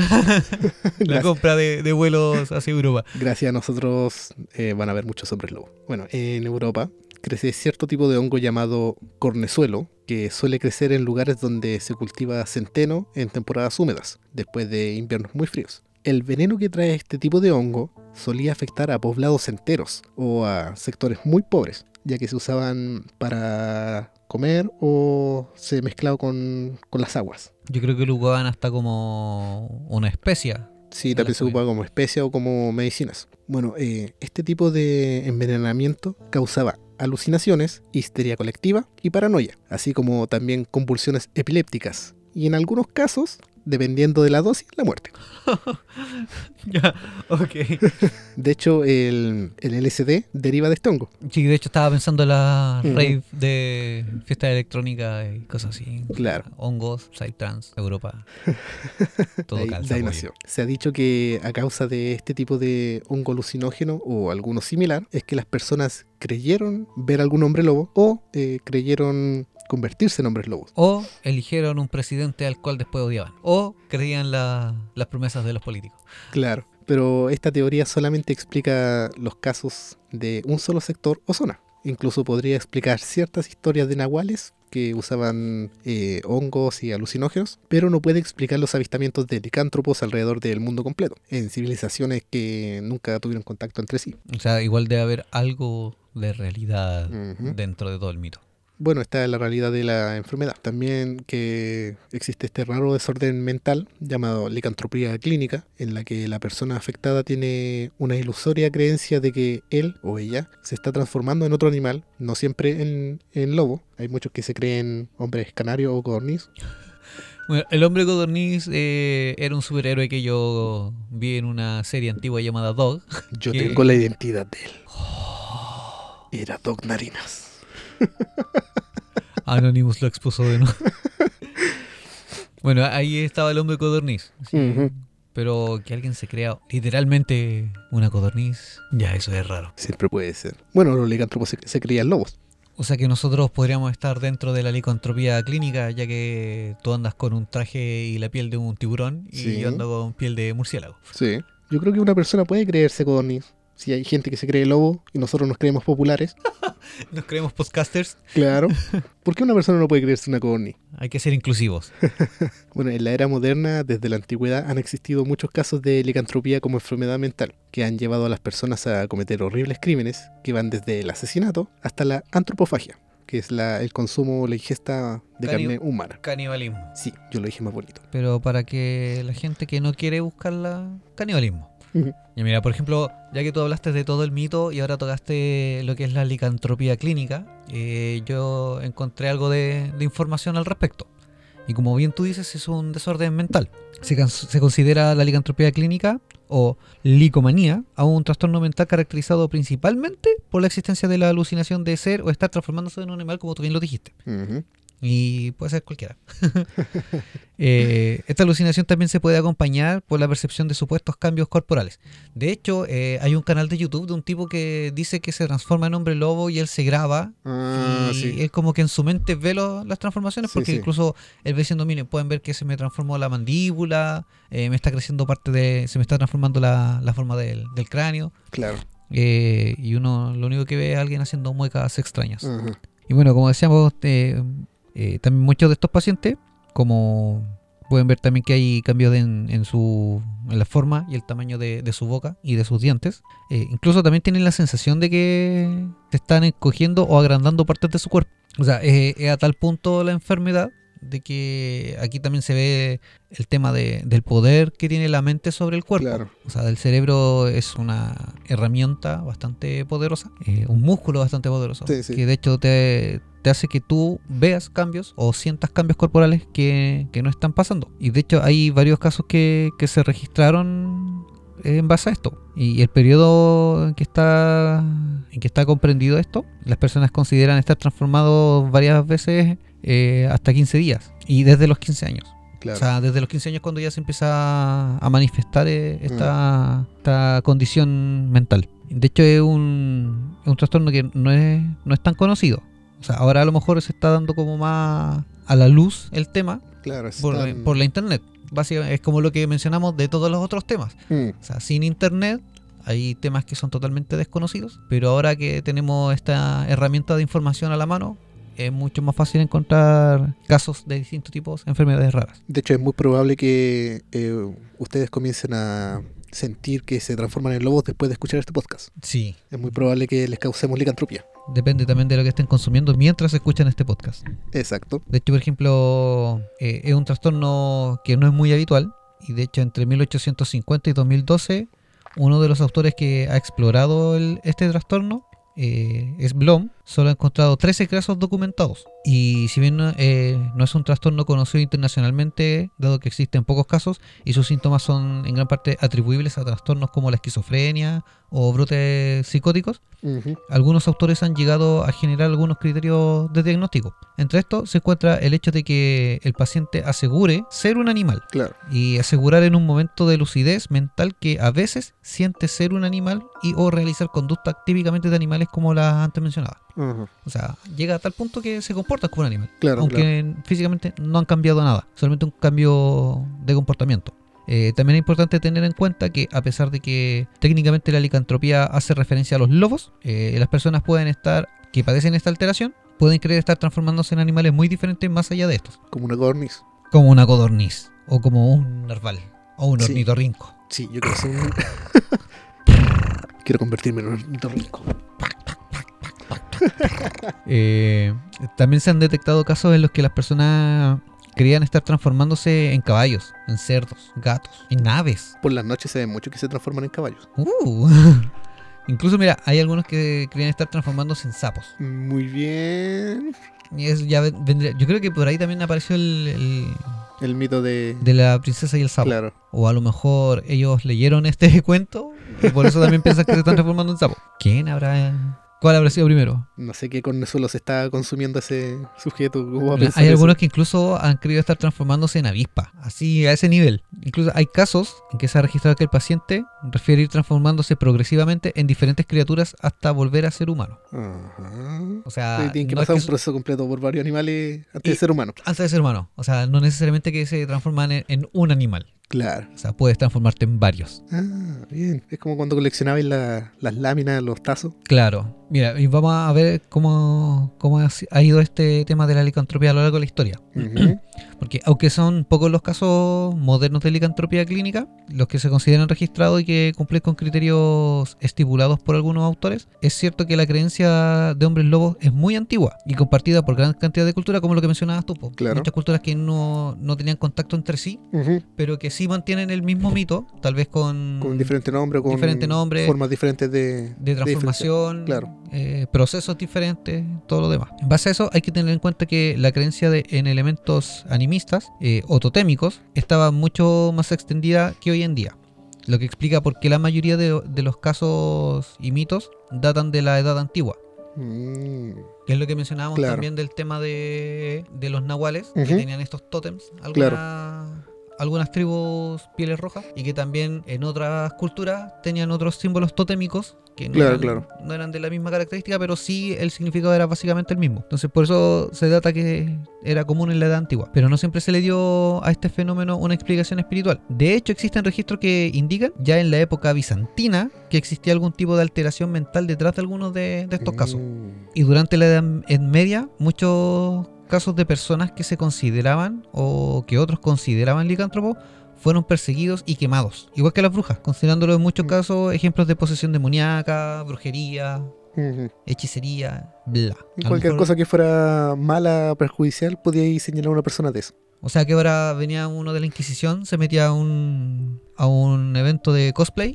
la compra de, de vuelos hacia Europa. gracias a nosotros eh, van a haber muchos hombres lobo. Bueno, en Europa crece cierto tipo de hongo llamado cornezuelo, que suele crecer en lugares donde se cultiva centeno en temporadas húmedas, después de inviernos muy fríos. El veneno que trae este tipo de hongo solía afectar a poblados enteros o a sectores muy pobres, ya que se usaban para comer o se mezclaba con, con las aguas. Yo creo que lo ocupaban hasta como una especia. Sí, también se ocupa como especia o como medicinas. Bueno, eh, este tipo de envenenamiento causaba alucinaciones, histeria colectiva y paranoia, así como también convulsiones epilépticas y en algunos casos, dependiendo de la dosis, la muerte. Ya, ok. De hecho, el, el LSD deriva de este hongo. Sí, de hecho estaba pensando en la Ujú. rave de fiesta electrónica y cosas así. Claro. Hongos, psytrance, Europa. Todo ahí- calza. ahí nació. Se ha dicho que a causa de este tipo de hongo alucinógeno o alguno similar, es que las personas creyeron ver algún hombre lobo o eh, creyeron convertirse en hombres lobos. O eligieron un presidente al cual después odiaban. O creían la- las promesas de los políticos. Claro, pero esta teoría solamente explica los casos de un solo sector o zona. Incluso podría explicar ciertas historias de nahuales que usaban eh, hongos y alucinógenos, pero no puede explicar los avistamientos de licántropos alrededor del mundo completo, en civilizaciones que nunca tuvieron contacto entre sí. O sea, igual debe haber algo de realidad dentro de todo el mito. Bueno, esta es la realidad de la enfermedad. También que existe este raro desorden mental llamado licantropía clínica, en la que la persona afectada tiene una ilusoria creencia de que él o ella se está transformando en otro animal, no siempre en, en lobo. Hay muchos que se creen hombres canarios o codorniz. Bueno, el hombre codorniz eh, era un superhéroe que yo vi en una serie antigua llamada Dog. Yo tengo la identidad de él. Era Doc Narinas. Anonymous lo expuso de nuevo. Bueno, ahí estaba el hombre codorniz. sí. Pero que alguien se crea literalmente una codorniz, ya eso es raro. Siempre puede ser. Bueno, los licántropos se, se creían lobos. O sea que nosotros podríamos estar dentro de la licantropía clínica, ya que tú andas con un traje y la piel de un tiburón y Sí. yo ando con piel de murciélago. Sí. Yo creo que una persona puede creerse codorniz. Si hay gente que se cree lobo y nosotros nos creemos populares, Nos creemos podcasters, claro. ¿Por qué una persona no puede creerse una codorniz? hay que ser inclusivos. Bueno, en la era moderna, desde la antigüedad, han existido muchos casos de licantropía como enfermedad mental, que han llevado a las personas a cometer horribles crímenes que van desde el asesinato hasta la antropofagia, que es la, el consumo o la ingesta de Cani- carne humana. Canibalismo. Sí, yo lo dije más bonito. Pero para que la gente que no quiere buscarla, canibalismo. Y mira, por ejemplo, ya que tú hablaste de todo el mito y ahora tocaste lo que es la licantropía clínica, eh, yo encontré algo de, información al respecto. Y como bien tú dices, es un desorden mental. Se, considera la licantropía clínica o licomanía a un trastorno mental caracterizado principalmente por la existencia de la alucinación de ser o estar transformándose en un animal, como tú bien lo dijiste. Ujú. Y puede ser cualquiera. Eh, esta alucinación también se puede acompañar por la percepción de supuestos cambios corporales. De hecho, eh, hay un canal de YouTube de un tipo que dice que se transforma en hombre lobo y él se graba. Ah, y sí. es como que en su mente ve lo- las transformaciones, porque sí. incluso él ve diciendo, miren, pueden ver que se me transformó la mandíbula, eh, me está creciendo parte de, se me está transformando la, la forma del, del cráneo. Claro. eh, y uno lo único que ve es alguien haciendo muecas extrañas. Y bueno, como decíamos, eh, también muchos de estos pacientes, como pueden ver también que hay cambios en, en su en la forma y el tamaño de, de su boca y de sus dientes. Eh, incluso también tienen la sensación de que se están encogiendo o agrandando partes de su cuerpo. O sea, es a tal punto la enfermedad de que aquí también se ve el tema de- del poder que tiene la mente sobre el cuerpo. Claro. O sea, el cerebro es una herramienta bastante poderosa, eh, un músculo bastante poderoso, Sí, sí. que de hecho te, te hace que tú veas cambios o sientas cambios corporales que, que no están pasando. Y de hecho hay varios casos que, que se registraron en base a esto. Y el periodo en que está en que está comprendido esto, las personas consideran estar transformados varias veces eh, hasta 15 días. Y desde los 15 años. Claro. O sea, desde los 15 años cuando ya se empieza a manifestar eh, esta, Mm. esta condición mental. De hecho, es un, es un trastorno que no es, no es tan conocido. O sea, ahora a lo mejor se está dando como más a la luz el tema claro. por, por la internet. Básicamente es como lo que mencionamos de todos los otros temas. Mm, O sea, sin internet hay temas que son totalmente desconocidos, pero ahora que tenemos esta herramienta de información a la mano, es mucho más fácil encontrar casos de distintos tipos de enfermedades raras. De hecho, es muy probable que eh, ustedes comiencen a sentir que se transforman en lobos después de escuchar este podcast. Sí. Es muy probable que les causemos licantropía. Depende también de lo que estén consumiendo mientras escuchan este podcast. Exacto. De hecho, por ejemplo, eh, es un trastorno que no es muy habitual. Y de hecho, entre 1850 y 2012, uno de los autores que ha explorado el- este trastorno eh, es Blom. Solo ha encontrado 13 casos documentados. Y si bien no, eh, no es un trastorno conocido internacionalmente, dado que existen pocos casos y sus síntomas son en gran parte atribuibles a trastornos como la esquizofrenia o brotes psicóticos, Ujú. algunos autores han llegado a generar algunos criterios de diagnóstico. Entre estos se encuentra el hecho de que el paciente asegure ser un animal Claro. y asegurar en un momento de lucidez mental que a veces siente ser un animal y o realizar conductas típicamente de animales como las antes mencionadas. O sea, llega a tal punto que se comporta como un animal, Claro, aunque físicamente no han cambiado nada, solamente un cambio de comportamiento. Eh, también es importante tener en cuenta que a pesar de que técnicamente la licantropía hace referencia a los lobos, eh, las personas pueden estar, que padecen esta alteración, pueden creer estar transformándose en animales muy diferentes más allá de estos, Como una codorniz. como una codorniz, o como un narval, o un Sí. ornitorrinco. Sí, yo quiero ser un... quiero convertirme en un ornitorrinco. Eh, también se han detectado casos en los que las personas creían estar transformándose en caballos, en cerdos, gatos, en aves. Por las noches se ve mucho que se transforman en caballos. Uh. Incluso, mira, hay algunos que creían estar transformándose en sapos. Muy bien. Y eso ya ven- vendría. Yo creo que por ahí también apareció el, el El mito de... de la princesa y el sapo. Claro. O a lo mejor ellos leyeron este cuento y por eso también piensan que se están transformando en sapo. ¿Quién habrá ¿Cuál habrá sido primero? No sé qué con suelo se está consumiendo ese sujeto. ¿cómo va a Mira, pensar hay eso? algunos que incluso han querido estar transformándose en avispa, así a ese nivel. Incluso hay casos en que se ha registrado que el paciente refiere ir transformándose progresivamente en diferentes criaturas hasta volver a ser humano. Ajá. O sea, Tienen que no es pasar que un proceso completo por varios animales antes Y- de ser humano. antes de ser humano. O sea, no necesariamente que se transforman en, en un animal. Claro. O sea, puedes transformarte en varios. Ah, bien. Es como cuando coleccionabais la- las láminas, los tazos. Claro. Mira, y vamos a ver cómo, cómo ha ido este tema de la licantropía a lo largo de la historia. Ujú. Porque aunque son pocos los casos modernos de licantropía clínica, los que se consideran registrados y que cumplen con criterios estipulados por algunos autores, es cierto que la creencia de hombres lobos es muy antigua y compartida por gran cantidad de culturas, como lo que mencionabas tú. Claro. Muchas culturas que no, no tenían contacto entre sí, pero que sí mantienen el mismo mito, tal vez con, Con diferente nombre, con Diferente nombre, formas diferentes de, de transformación, claro. Eh, procesos diferentes, todo lo demás. En base a eso hay que tener en cuenta que la creencia de, en elementos animistas eh, o totémicos estaba mucho más extendida que hoy en día. Lo que explica por qué la mayoría de, de los casos y mitos datan de la edad antigua. Mm, Que es lo que mencionábamos Claro. también del tema de, de los nahuales, que tenían estos tótems, algunas, algunas tribus pieles rojas, y que también en otras culturas tenían otros símbolos totémicos que no, Claro, eran, claro. no eran de la misma característica, pero sí el significado era básicamente el mismo. Entonces por eso se data que era común en la edad antigua. Pero no siempre se le dio a este fenómeno una explicación espiritual. De hecho, existen registros que indican, ya en la época bizantina, que existía algún tipo de alteración mental detrás de algunos de, de estos casos. mm, Y durante la Edad Media, muchos casos de personas que se consideraban o que otros consideraban licántropos fueron perseguidos y quemados, igual que las brujas, considerándolo en muchos Mm. casos ejemplos de posesión demoníaca, brujería, hechicería, bla. Cualquier mejor- cosa que fuera mala, perjudicial, podía ir señalar a una persona de eso. O sea que ahora venía uno de la Inquisición, se metía a un, a un evento de cosplay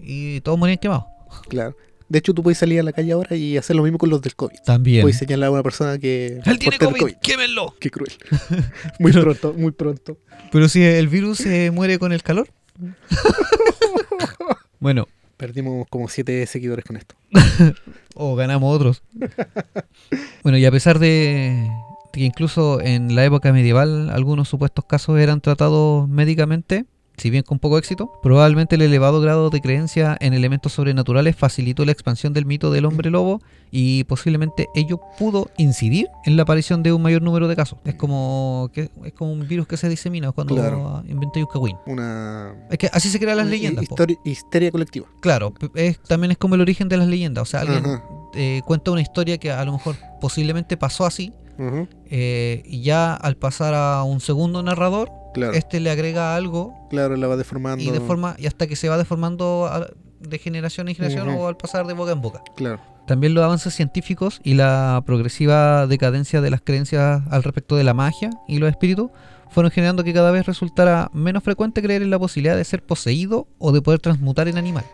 y todos morían quemados. Claro. De hecho, tú puedes salir a la calle ahora y hacer lo mismo con los del COVID. También. Puedes señalar a una persona que Él tiene COVID, quémenlo. Qué cruel. muy pronto, muy pronto. Pero si el virus se muere con el calor. bueno, Perdimos como siete seguidores con esto. O ganamos otros. bueno, y a pesar de que incluso en la época medieval algunos supuestos casos eran tratados médicamente, si bien con poco éxito, probablemente el elevado grado de creencia en elementos sobrenaturales facilitó la expansión del mito del hombre lobo y posiblemente ello pudo incidir en la aparición de un mayor número de casos. Es como que es como un virus que se disemina cuando Claro. inventé un cagüín. Una Es que así se crean las leyendas. histeria colectiva. Claro, es, también es como el origen de las leyendas. O sea, alguien eh, cuenta una historia que a lo mejor posiblemente pasó así, Eh, y ya al pasar a un segundo narrador, Claro, este le agrega algo claro, la va deformando. y deforma, y hasta que se va deformando a- de generación en generación o al pasar de boca en boca. Claro. También los avances científicos y la progresiva decadencia de las creencias al respecto de la magia y los espíritus fueron generando que cada vez resultara menos frecuente creer en la posibilidad de ser poseído o de poder transmutar en animal.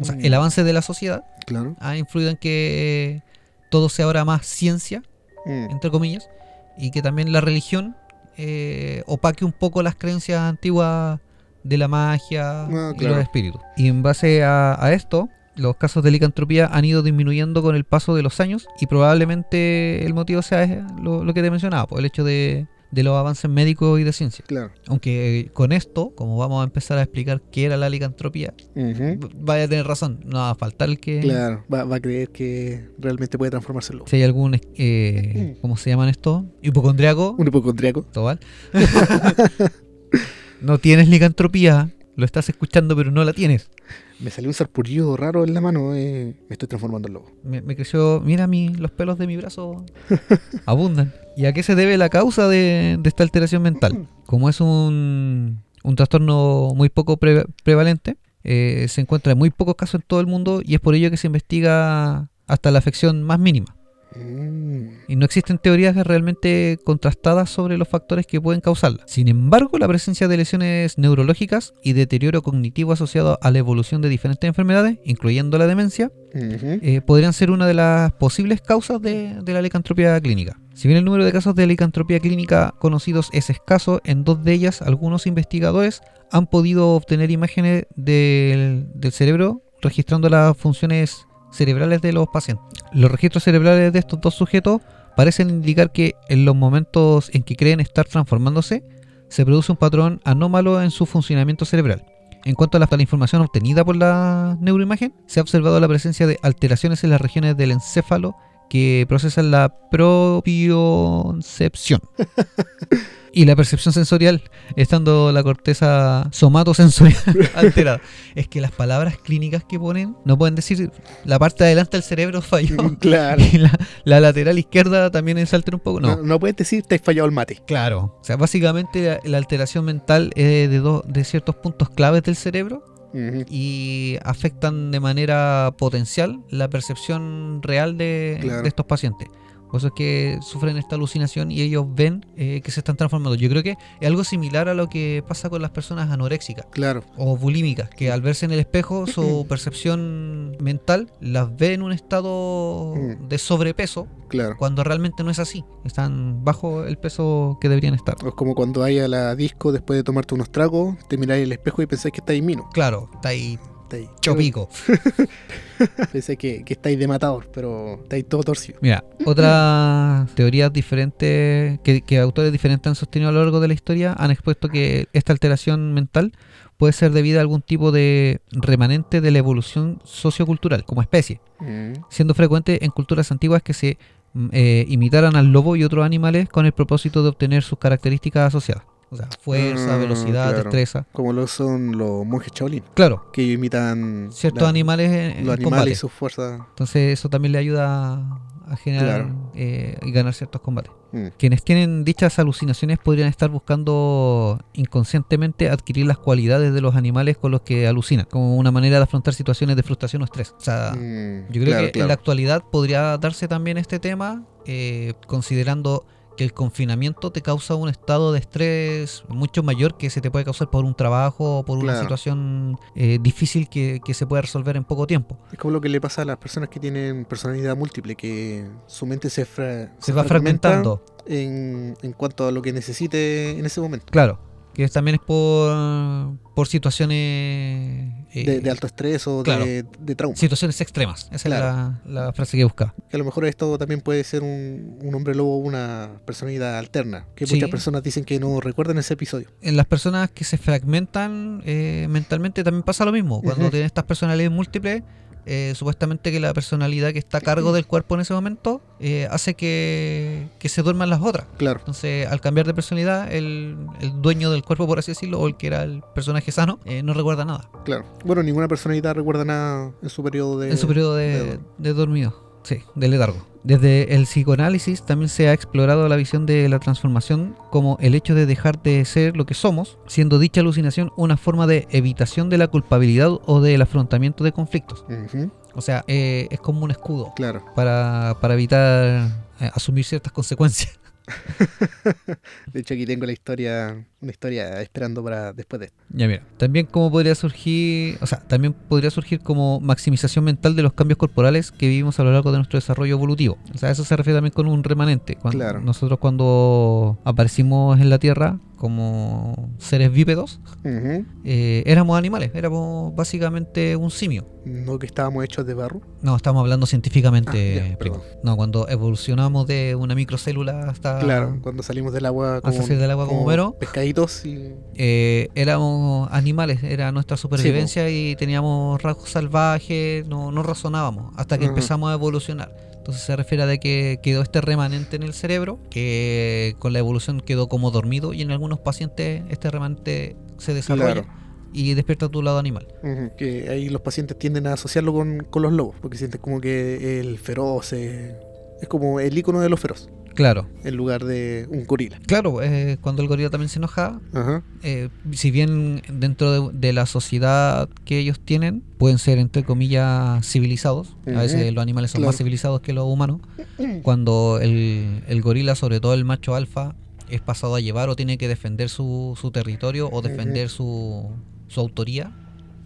O sea, Mm, el avance de la sociedad Claro. ha influido en que todo sea ahora más ciencia, Mm, entre comillas, y que también la religión eh, opaque un poco las creencias antiguas de la magia Ah, y los espíritus. Y en base a, a esto, los casos de licantropía han ido disminuyendo con el paso de los años y probablemente el motivo sea eh, lo, lo que te mencionaba, pues el hecho de, de los avances médicos y de ciencia. Claro. Aunque eh, con esto, como vamos a empezar a explicar qué era la licantropía, vaya a tener razón, no va a faltar el que... Claro. Va, va a creer que realmente puede transformarse en lobo. Si hay algún, eh, ¿cómo se llaman estos? Hipocondriaco, Un hipocondriaco. Tobal. no tienes licantropía, lo estás escuchando pero no la tienes. Me salió un sarpullido raro en la mano. eh, me estoy transformando en lobo. Me, me creció, mira mi, los pelos de mi brazo abundan. ¿Y a qué se debe la causa de, de esta alteración mental? Como es un, un trastorno muy poco pre- prevalente, eh, se encuentra en muy pocos casos en todo el mundo y es por ello que se investiga hasta la afección más mínima. Mm, y no existen teorías realmente contrastadas sobre los factores que pueden causarla. Sin embargo, la presencia de lesiones neurológicas y deterioro cognitivo asociado a la evolución de diferentes enfermedades, incluyendo la demencia, eh, podrían ser una de las posibles causas de, de la licantropía clínica. Si bien el número de casos de licantropía clínica conocidos es escaso, en dos de ellas algunos investigadores han podido obtener imágenes del, del cerebro registrando las funciones cerebrales de los pacientes. Los registros cerebrales de estos dos sujetos parecen indicar que en los momentos en que creen estar transformándose, se produce un patrón anómalo en su funcionamiento cerebral. En cuanto a la, información obtenida por la neuroimagen, se ha observado la presencia de alteraciones en las regiones del encéfalo que procesan la propiocepción y la percepción sensorial, estando la corteza somatosensorial alterada. Es que las palabras clínicas que ponen no pueden decir la parte de adelante del cerebro falló Claro. y la, la lateral izquierda también altera un poco. No, No, no puedes decir te has fallado el mate. claro. O sea, básicamente la, la alteración mental es de, dos de ciertos puntos claves del cerebro Y afectan de manera potencial la percepción real de, Claro. de estos pacientes. Es que sufren esta alucinación y ellos ven eh, que se están transformando. Yo creo que es algo similar a lo que pasa con las personas anoréxicas Claro. o bulímicas, que al verse en el espejo su percepción mental las ve en un estado de sobrepeso Claro. cuando realmente no es así. Están bajo el peso que deberían estar. Es como cuando vayas a la disco después de tomarte unos tragos, te miráis el espejo y pensáis que estáis mino. Claro, está ahí Estáis chopico. Pensé que, que estáis de matador, pero estáis todo torcido. Mira, otras teorías diferentes que, que autores diferentes han sostenido a lo largo de la historia han expuesto que esta alteración mental puede ser debida a algún tipo de remanente de la evolución sociocultural como especie, Mm. siendo frecuente en culturas antiguas que se mm, eh, imitaran al lobo y otros animales con el propósito de obtener sus características asociadas. O sea, fuerza, Ah, velocidad, claro. destreza. Como lo son los monjes Shaolin, Claro, que imitan ciertos la- animales en, los animales y sus fuerzas. Entonces eso también le ayuda a- generar Claro. eh, y ganar ciertos combates. Mm. Quienes tienen dichas alucinaciones podrían estar buscando inconscientemente adquirir las cualidades de los animales con los que alucinan, como una manera de afrontar situaciones de frustración o estrés. O sea, Mm, yo creo claro, que en la actualidad podría darse también este tema, eh, considerando que el confinamiento te causa un estado de estrés mucho mayor que se te puede causar por un trabajo o por una situación eh, difícil que, que se puede resolver en poco tiempo. Es como lo que le pasa a las personas que tienen personalidad múltiple, que su mente se, fra- Se va fragmentando. en, en cuanto a lo que necesite en ese momento. Claro, que también es por, por situaciones... eh, De, de alto estrés o claro. de, de trauma. situaciones extremas. Esa Claro. es la, la frase que buscaba. Que a lo mejor esto también puede ser un, un hombre lobo o una personalidad alterna. Que Sí. muchas personas dicen que no recuerdan ese episodio. En las personas que se fragmentan eh, mentalmente también pasa lo mismo. Cuando Ujú. tienen estas personalidades múltiples, eh, supuestamente que la personalidad que está a cargo del cuerpo en ese momento eh, hace que, que se duerman las otras. Claro. Entonces, al cambiar de personalidad, el, el dueño del cuerpo, por así decirlo, o el que era el personaje sano, eh, no recuerda nada Claro. Bueno, ninguna personalidad recuerda nada en su periodo de. en su periodo de de, dormido. Sí, de letargo. Desde el psicoanálisis también se ha explorado la visión de la transformación como el hecho de dejar de ser lo que somos, siendo dicha alucinación una forma de evitación de la culpabilidad o del afrontamiento de conflictos. O sea, eh, es como un escudo Claro. para, para evitar eh, asumir ciertas consecuencias. De hecho, aquí tengo la historia, una historia esperando para después de esto. Ya mira, también como podría surgir, o sea, también podría surgir como maximización mental de los cambios corporales que vivimos a lo largo de nuestro desarrollo evolutivo. O sea, eso se refiere también con un remanente. Cuando Claro. Nosotros cuando aparecimos en la Tierra como seres bípedos, eh, éramos animales, éramos básicamente un simio. No que estábamos hechos de barro. No, estamos hablando científicamente, Ah, ya, primo. perdón. No, cuando evolucionamos de una microcélula hasta... Claro, cuando salimos del agua a salir del agua como Homero. pescaditos y eh, éramos animales, era nuestra supervivencia y teníamos rasgos salvajes, no, no razonábamos hasta que Ajá. empezamos a evolucionar. Entonces se refiere a de que quedó este remanente en el cerebro, que con la evolución quedó como dormido y en algunos pacientes este remanente se desarrolla Claro. y despierta tu lado animal. Que ahí los pacientes tienden a asociarlo con, con los lobos, porque sienten como que el feroz eh, es como el icono de los feroz, Claro, en lugar de un gorila. claro, eh, cuando el gorila también se enoja, Ajá. eh, si bien dentro de, de la sociedad que ellos tienen pueden ser entre comillas civilizados, a veces los animales son claro. más civilizados que los humanos, cuando el, el gorila, sobre todo el macho alfa, es pasado a llevar o tiene que defender su, su territorio o defender su, su autoría,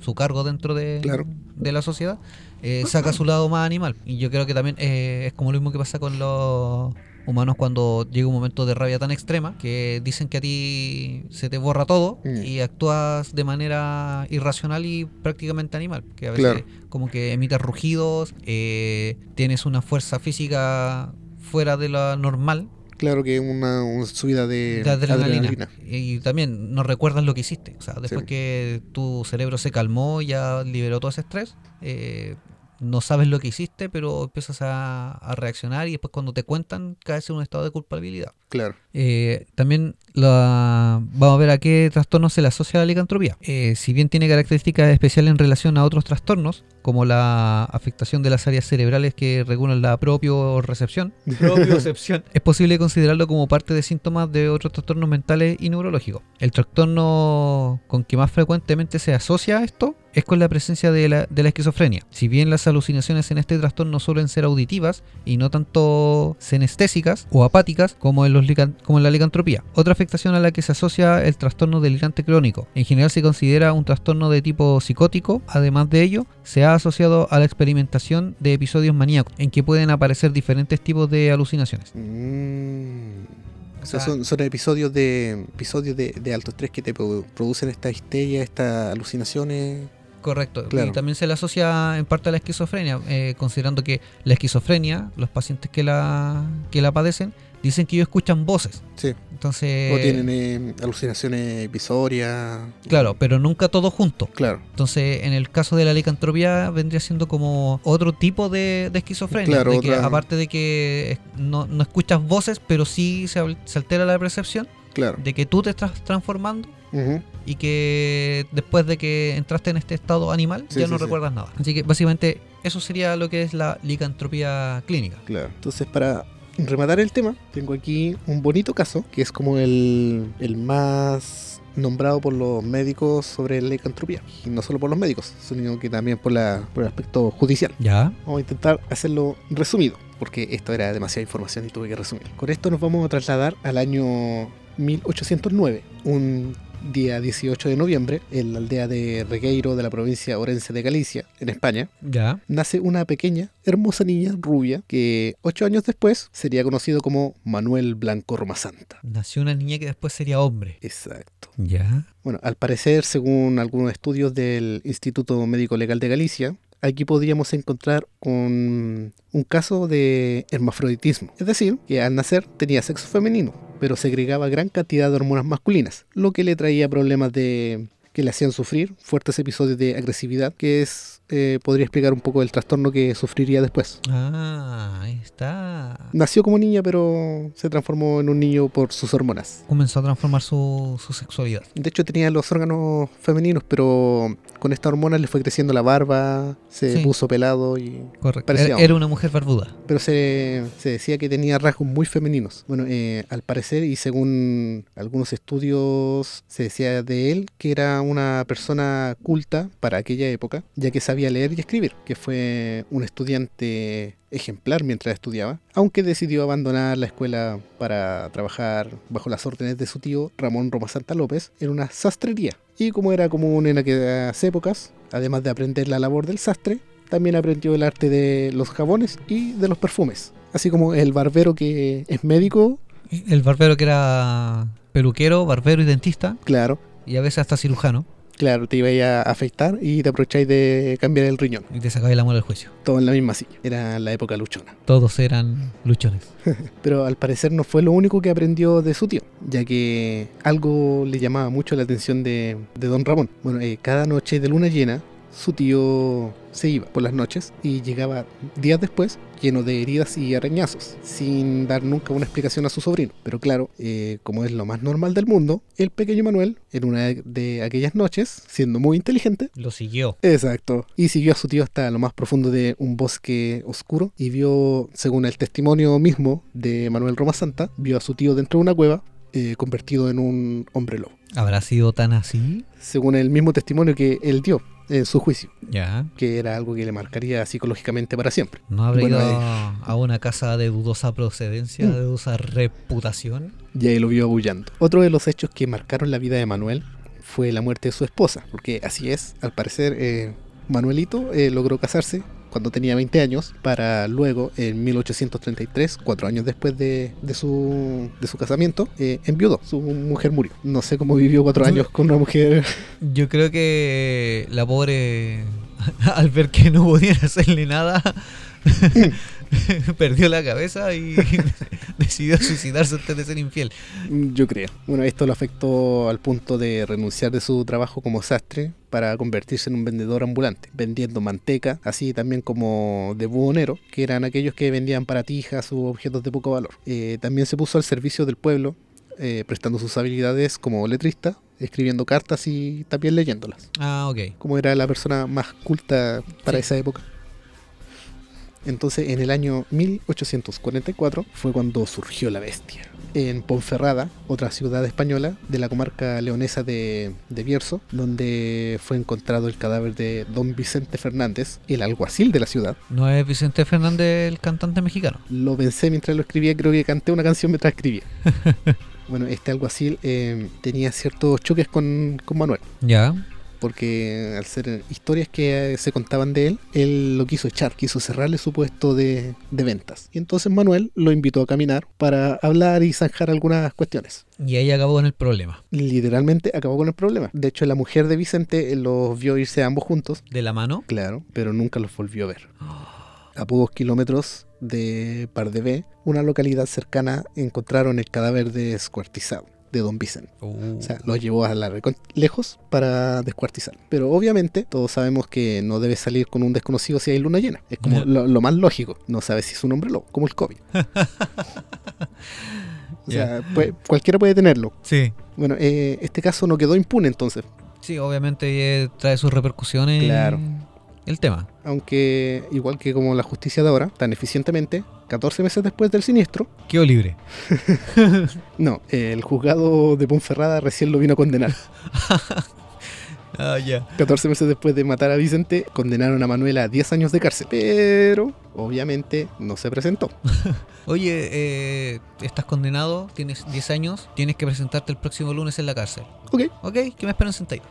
su cargo dentro de, Claro. de la sociedad, eh, saca su lado más animal. Y yo creo que también eh, es como lo mismo que pasa con los humanos cuando llega un momento de rabia tan extrema que dicen que a ti se te borra todo Mm. y actúas de manera irracional y prácticamente animal. Que a veces Claro. como que emites rugidos, eh, tienes una fuerza física fuera de la normal Claro que una, una subida de, de adrenalina. adrenalina. Y también no recuerdas lo que hiciste. O sea, después Sí. que tu cerebro se calmó y ya liberó todo ese estrés, eh, no sabes lo que hiciste, pero empiezas a, a reaccionar y después cuando te cuentan caes en un estado de culpabilidad. Claro. Eh, también la, vamos a ver a qué trastorno se le asocia la licantropía. Eh, si bien tiene características especiales en relación a otros trastornos, como la afectación de las áreas cerebrales que regulan la propiorecepción, propiocepción, es posible considerarlo como parte de síntomas de otros trastornos mentales y neurológicos. El trastorno con que más frecuentemente se asocia esto es con la presencia de la, de la esquizofrenia. Si bien las alucinaciones en este trastorno suelen ser auditivas y no tanto senestésicas o apáticas como en, los como en la licantropía. Otra afectación a la que se asocia el trastorno delirante crónico. En general se considera un trastorno de tipo psicótico. Además de ello, se ha asociado a la experimentación de episodios maníacos, en que pueden aparecer diferentes tipos de alucinaciones. Mm. O sea, O sea- son, son episodios de episodios de, de alto estrés que te produ- producen esta histeria, estas alucinaciones. Correcto. Claro. Y también se le asocia en parte a la esquizofrenia, eh, considerando que la esquizofrenia, los pacientes que la, que la padecen, dicen que ellos escuchan voces. Sí. Entonces, o tienen eh, alucinaciones episorias. claro, pero nunca todo junto. Claro. Entonces, en el caso de la licantropía, vendría siendo como otro tipo de, de esquizofrenia. Claro, de que, otra- aparte de que no, no escuchas voces, pero sí se, al- se altera la percepción Claro. de que tú te estás transformando y que después de que entraste en este estado animal Sí, ya sí, no sí. recuerdas nada. Así que básicamente eso sería lo que es la licantropía clínica. Claro. Entonces, para rematar el tema, tengo aquí un bonito caso, que es como el, el más nombrado por los médicos sobre licantropía. Y no solo por los médicos, sino que también por, la, por el aspecto judicial. ¿Ya? Vamos a intentar hacerlo resumido, porque esto era demasiada información y tuve que resumir. Con esto nos vamos a trasladar al año 1809, un día 18 de noviembre, en la aldea de Regueiro de la provincia Orense de Galicia, en España, ¿Ya? nace una pequeña, hermosa niña rubia que ocho años después sería conocido como Manuel Blanco Romasanta. Nació una niña que después sería hombre. Exacto. ¿Ya? Bueno, al parecer, según algunos estudios del Instituto Médico Legal de Galicia, aquí podríamos encontrar un, un caso de hermafroditismo. Es decir, que al nacer tenía sexo femenino, pero segregaba gran cantidad de hormonas masculinas, lo que le traía problemas de que le hacían sufrir fuertes episodios de agresividad, que es eh, podría explicar un poco el trastorno que sufriría después. Ah, ahí está. Nació como niña, pero se transformó en un niño por sus hormonas. Comenzó a transformar su, su sexualidad. De hecho tenía los órganos femeninos, pero con esta hormona le fue creciendo la barba, se Sí. puso pelado y... Correcto. Era, era una mujer barbuda. Pero se, se decía que tenía rasgos muy femeninos. Bueno, eh, al parecer y según algunos estudios se decía de él que era una persona culta para aquella época, ya que sabía leer y escribir, que fue un estudiante ejemplar mientras estudiaba, aunque decidió abandonar la escuela para trabajar bajo las órdenes de su tío Ramón Roma Santa López en una sastrería. Y como era común en aquellas épocas, además de aprender la labor del sastre, también aprendió el arte de los jabones y de los perfumes. Así como el barbero que es médico, El barbero que era peluquero, barbero y dentista, claro, y a veces hasta cirujano, claro, te iba a ir a afeitar y te aprovecháis de cambiar el riñón. y te sacaba el amor del juicio. Todo en la misma silla. Era la época luchona. Todos eran luchones. Pero al parecer no fue lo único que aprendió de su tío, ya que algo le llamaba mucho la atención de, de don Ramón. Bueno, eh, cada noche de luna llena, su tío se iba por las noches y llegaba días después lleno de heridas y arañazos, sin dar nunca una explicación a su sobrino. Pero claro, eh, como es lo más normal del mundo, el pequeño Manuel, en una de aquellas noches, siendo muy inteligente, Lo siguió. Exacto. Y siguió a su tío hasta lo más profundo de un bosque oscuro y vio, según el testimonio mismo de Manuel Roma Santa, vio a su tío dentro de una cueva eh, convertido en un hombre lobo. ¿Habrá sido tan así? Según el mismo testimonio que él dio en su juicio, Ya. que era algo que le marcaría psicológicamente para siempre. ¿No habrá Bueno, ido eh. a, a una casa de dudosa procedencia, Mm. de dudosa reputación? Y ahí lo vio abullando. Otro de los hechos que marcaron la vida de Manuel fue la muerte de su esposa, porque así es, al parecer eh, Manuelito eh, logró casarse cuando tenía 20 años, para luego, en 1833, cuatro años después de, de su, de su casamiento, eh, enviudó. Su mujer murió. No sé cómo vivió cuatro años con una mujer. Yo creo que la pobre, al ver que no podían hacerle nada, perdió la cabeza y decidió suicidarse antes de ser infiel. Yo creo. Bueno, esto lo afectó al punto de renunciar de su trabajo como sastre para convertirse en un vendedor ambulante, vendiendo manteca, así también como de buhonero, que eran aquellos que vendían paratijas u objetos de poco valor. Eh, también se puso al servicio del pueblo, eh, prestando sus habilidades como letrista, escribiendo cartas y también leyéndolas. Ah, ok. Como era la persona más culta para Sí. esa época. Entonces, en el año 1844 fue cuando surgió la bestia. En Ponferrada, otra ciudad española de la comarca leonesa de, de Bierzo, donde fue encontrado el cadáver de don Vicente Fernández, el alguacil de la ciudad. ¿No es Vicente Fernández el cantante mexicano? Lo pensé mientras lo escribía, creo que canté una canción mientras escribía. bueno, este alguacil eh, tenía ciertos choques con, con Manuel. Ya. Porque al ser historias que eh, se contaban de él, él lo quiso echar, quiso cerrarle su puesto de, de ventas. Y entonces Manuel lo invitó a caminar para hablar y zanjar algunas cuestiones. Y ahí acabó con el problema. Literalmente acabó con el problema. De hecho, la mujer de Vicente los vio irse ambos juntos, De la mano. claro, pero nunca los volvió a ver. A pocos kilómetros de Pardebé, una localidad cercana, encontraron el cadáver descuartizado de don Vicente. Uh, O sea, lo llevó a la lejos para descuartizar. Pero obviamente todos sabemos que no debe salir con un desconocido si hay luna llena. Es como lo, lo más lógico. No sabes si es un hombre lobo, como el COVID. o sea, puede- cualquiera puede tenerlo. sí. Bueno, eh, este caso no quedó impune entonces. Sí, obviamente eh, trae sus repercusiones. Claro. El tema. Aunque, igual que como la justicia de ahora, tan eficientemente, 14 meses después del siniestro, Quedó libre. no, el juzgado de Ponferrada recién lo vino a condenar. Ah, ya. 14 meses después de matar a Vicente, condenaron a Manuela a 10 años de cárcel. Pero, obviamente, no se presentó. Oye, eh, estás condenado, tienes 10 años, tienes que presentarte el próximo lunes en la cárcel. Ok. Ok, que me esperan sentadito.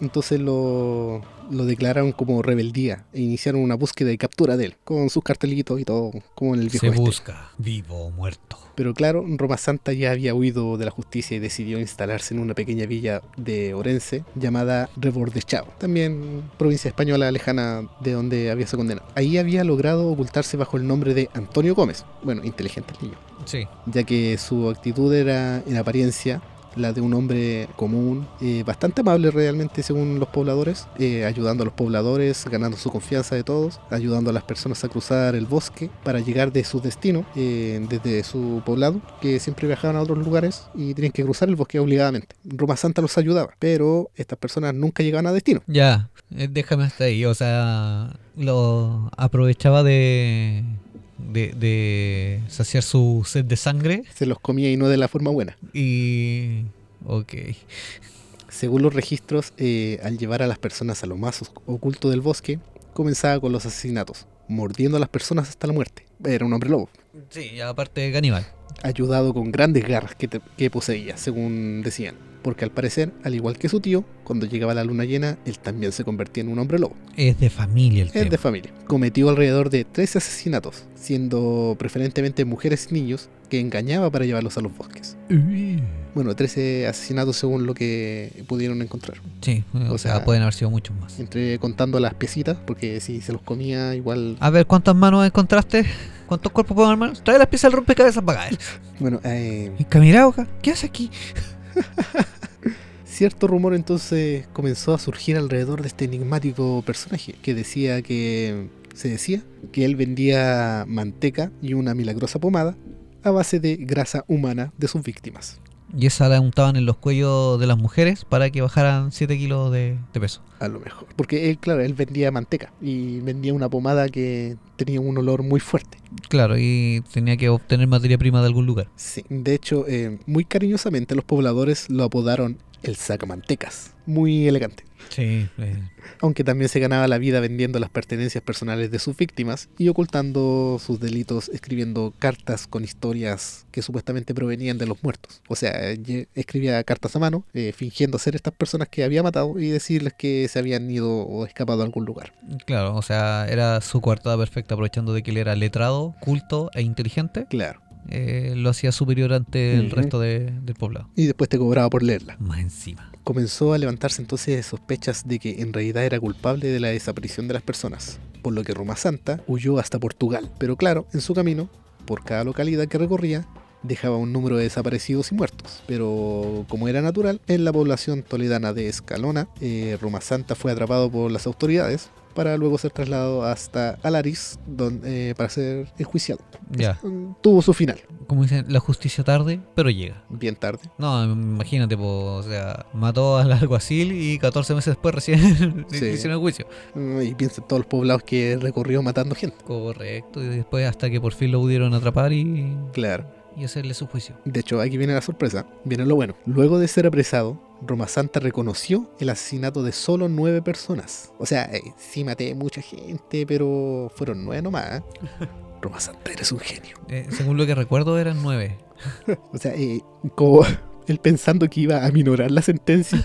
Entonces lo, lo declararon como rebeldía e iniciaron una búsqueda y captura de él, con sus cartelitos y todo, como en el viejo Se oeste. busca, vivo o muerto. Pero claro, Roma Santa ya había huido de la justicia y decidió instalarse en una pequeña villa de Orense llamada Rebordechao, también provincia española lejana de donde había sido condenado. Ahí había logrado ocultarse bajo el nombre de Antonio Gómez, bueno, inteligente el niño, Sí. ya que su actitud era en apariencia la de un hombre común, eh, bastante amable realmente según los pobladores, eh, ayudando a los pobladores, ganando su confianza de todos, ayudando a las personas a cruzar el bosque para llegar de su destino, eh, desde su poblado, que siempre viajaban a otros lugares y tenían que cruzar el bosque obligadamente. Roma Santa los ayudaba, pero estas personas nunca llegaban a destino. Ya, déjame hasta ahí. O sea, lo aprovechaba de, de, de saciar su sed de sangre Se los comía y no de la forma buena. y... Ok. Según los registros, eh, al llevar a las personas a lo más oculto del bosque, comenzaba con los asesinatos, mordiendo a las personas hasta la muerte. Era un hombre lobo. Sí, aparte caníbal. ayudado con grandes garras que, te- que poseía, según decían. Porque al parecer, al igual que su tío, cuando llegaba la luna llena, él también se convertía en un hombre lobo. Es de familia el Es tema. de familia. Cometió alrededor de 13 asesinatos, siendo preferentemente mujeres y niños que engañaba para llevarlos a los bosques. Uy. Bueno, 13 asesinatos según lo que pudieron encontrar. Sí, o, O sea, sea, pueden haber sido muchos más. Entre contando las piecitas, porque si se los comía igual... A ver, ¿cuántas manos encontraste? ¿Cuántos cuerpos podemos armar? Trae las piezas del rompecabezas para acá. Bueno, eh. ¿Qué hace aquí? Cierto rumor entonces comenzó a surgir alrededor de este enigmático personaje que decía que se decía que él vendía manteca y una milagrosa pomada a base de grasa humana de sus víctimas. Y esa la untaban en los cuellos de las mujeres para que bajaran 7 kilos de, de peso. A lo mejor. Porque él, claro, él vendía manteca y vendía una pomada que tenía un olor muy fuerte. Claro, y tenía que obtener materia prima de algún lugar. Sí. De hecho, eh, muy cariñosamente los pobladores lo apodaron el sacamantecas. Muy elegante. Sí, eh, Aunque también se ganaba la vida vendiendo las pertenencias personales de sus víctimas y ocultando sus delitos escribiendo cartas con historias que supuestamente provenían de los muertos. O sea, escribía cartas a mano, eh, fingiendo ser estas personas que había matado y decirles que se habían ido o escapado a algún lugar. claro, o sea, era su coartada perfecta, aprovechando de que él era letrado, culto e inteligente, Claro. eh, lo hacía superior ante el resto de- del poblado. Y después te cobraba por leerla. Más encima. Comenzó a levantarse entonces sospechas de que en realidad era culpable de la desaparición de las personas, por lo que Roma Santa huyó hasta Portugal. Pero claro, en su camino, por cada localidad que recorría, dejaba un número de desaparecidos y muertos. Pero como era natural, en la población toledana de Escalona, eh, Roma Santa fue atrapado por las autoridades para luego ser trasladado hasta Alaris donde, eh, para ser enjuiciado. Ya, Tuvo su final, como dicen, la justicia tarde, pero llega. bien tarde. No, imagínate, o sea, mató al alguacil y 14 meses después recién Sí. hicieron el juicio. Mm, Y piensa en todos los poblados que recorrió matando gente. Correcto, y después hasta que por fin lo pudieron atrapar y, Claro. Y hacerle su juicio. De hecho, aquí viene la sorpresa, viene lo bueno. Luego de ser apresado, Roma Santa reconoció el asesinato de solo nueve personas. O sea, eh, sí maté mucha gente, pero fueron nueve nomás. ¿eh? Roma Santa, eres un genio. Eh, según lo que recuerdo eran nueve. O sea, eh, como él pensando que iba a minorar la sentencia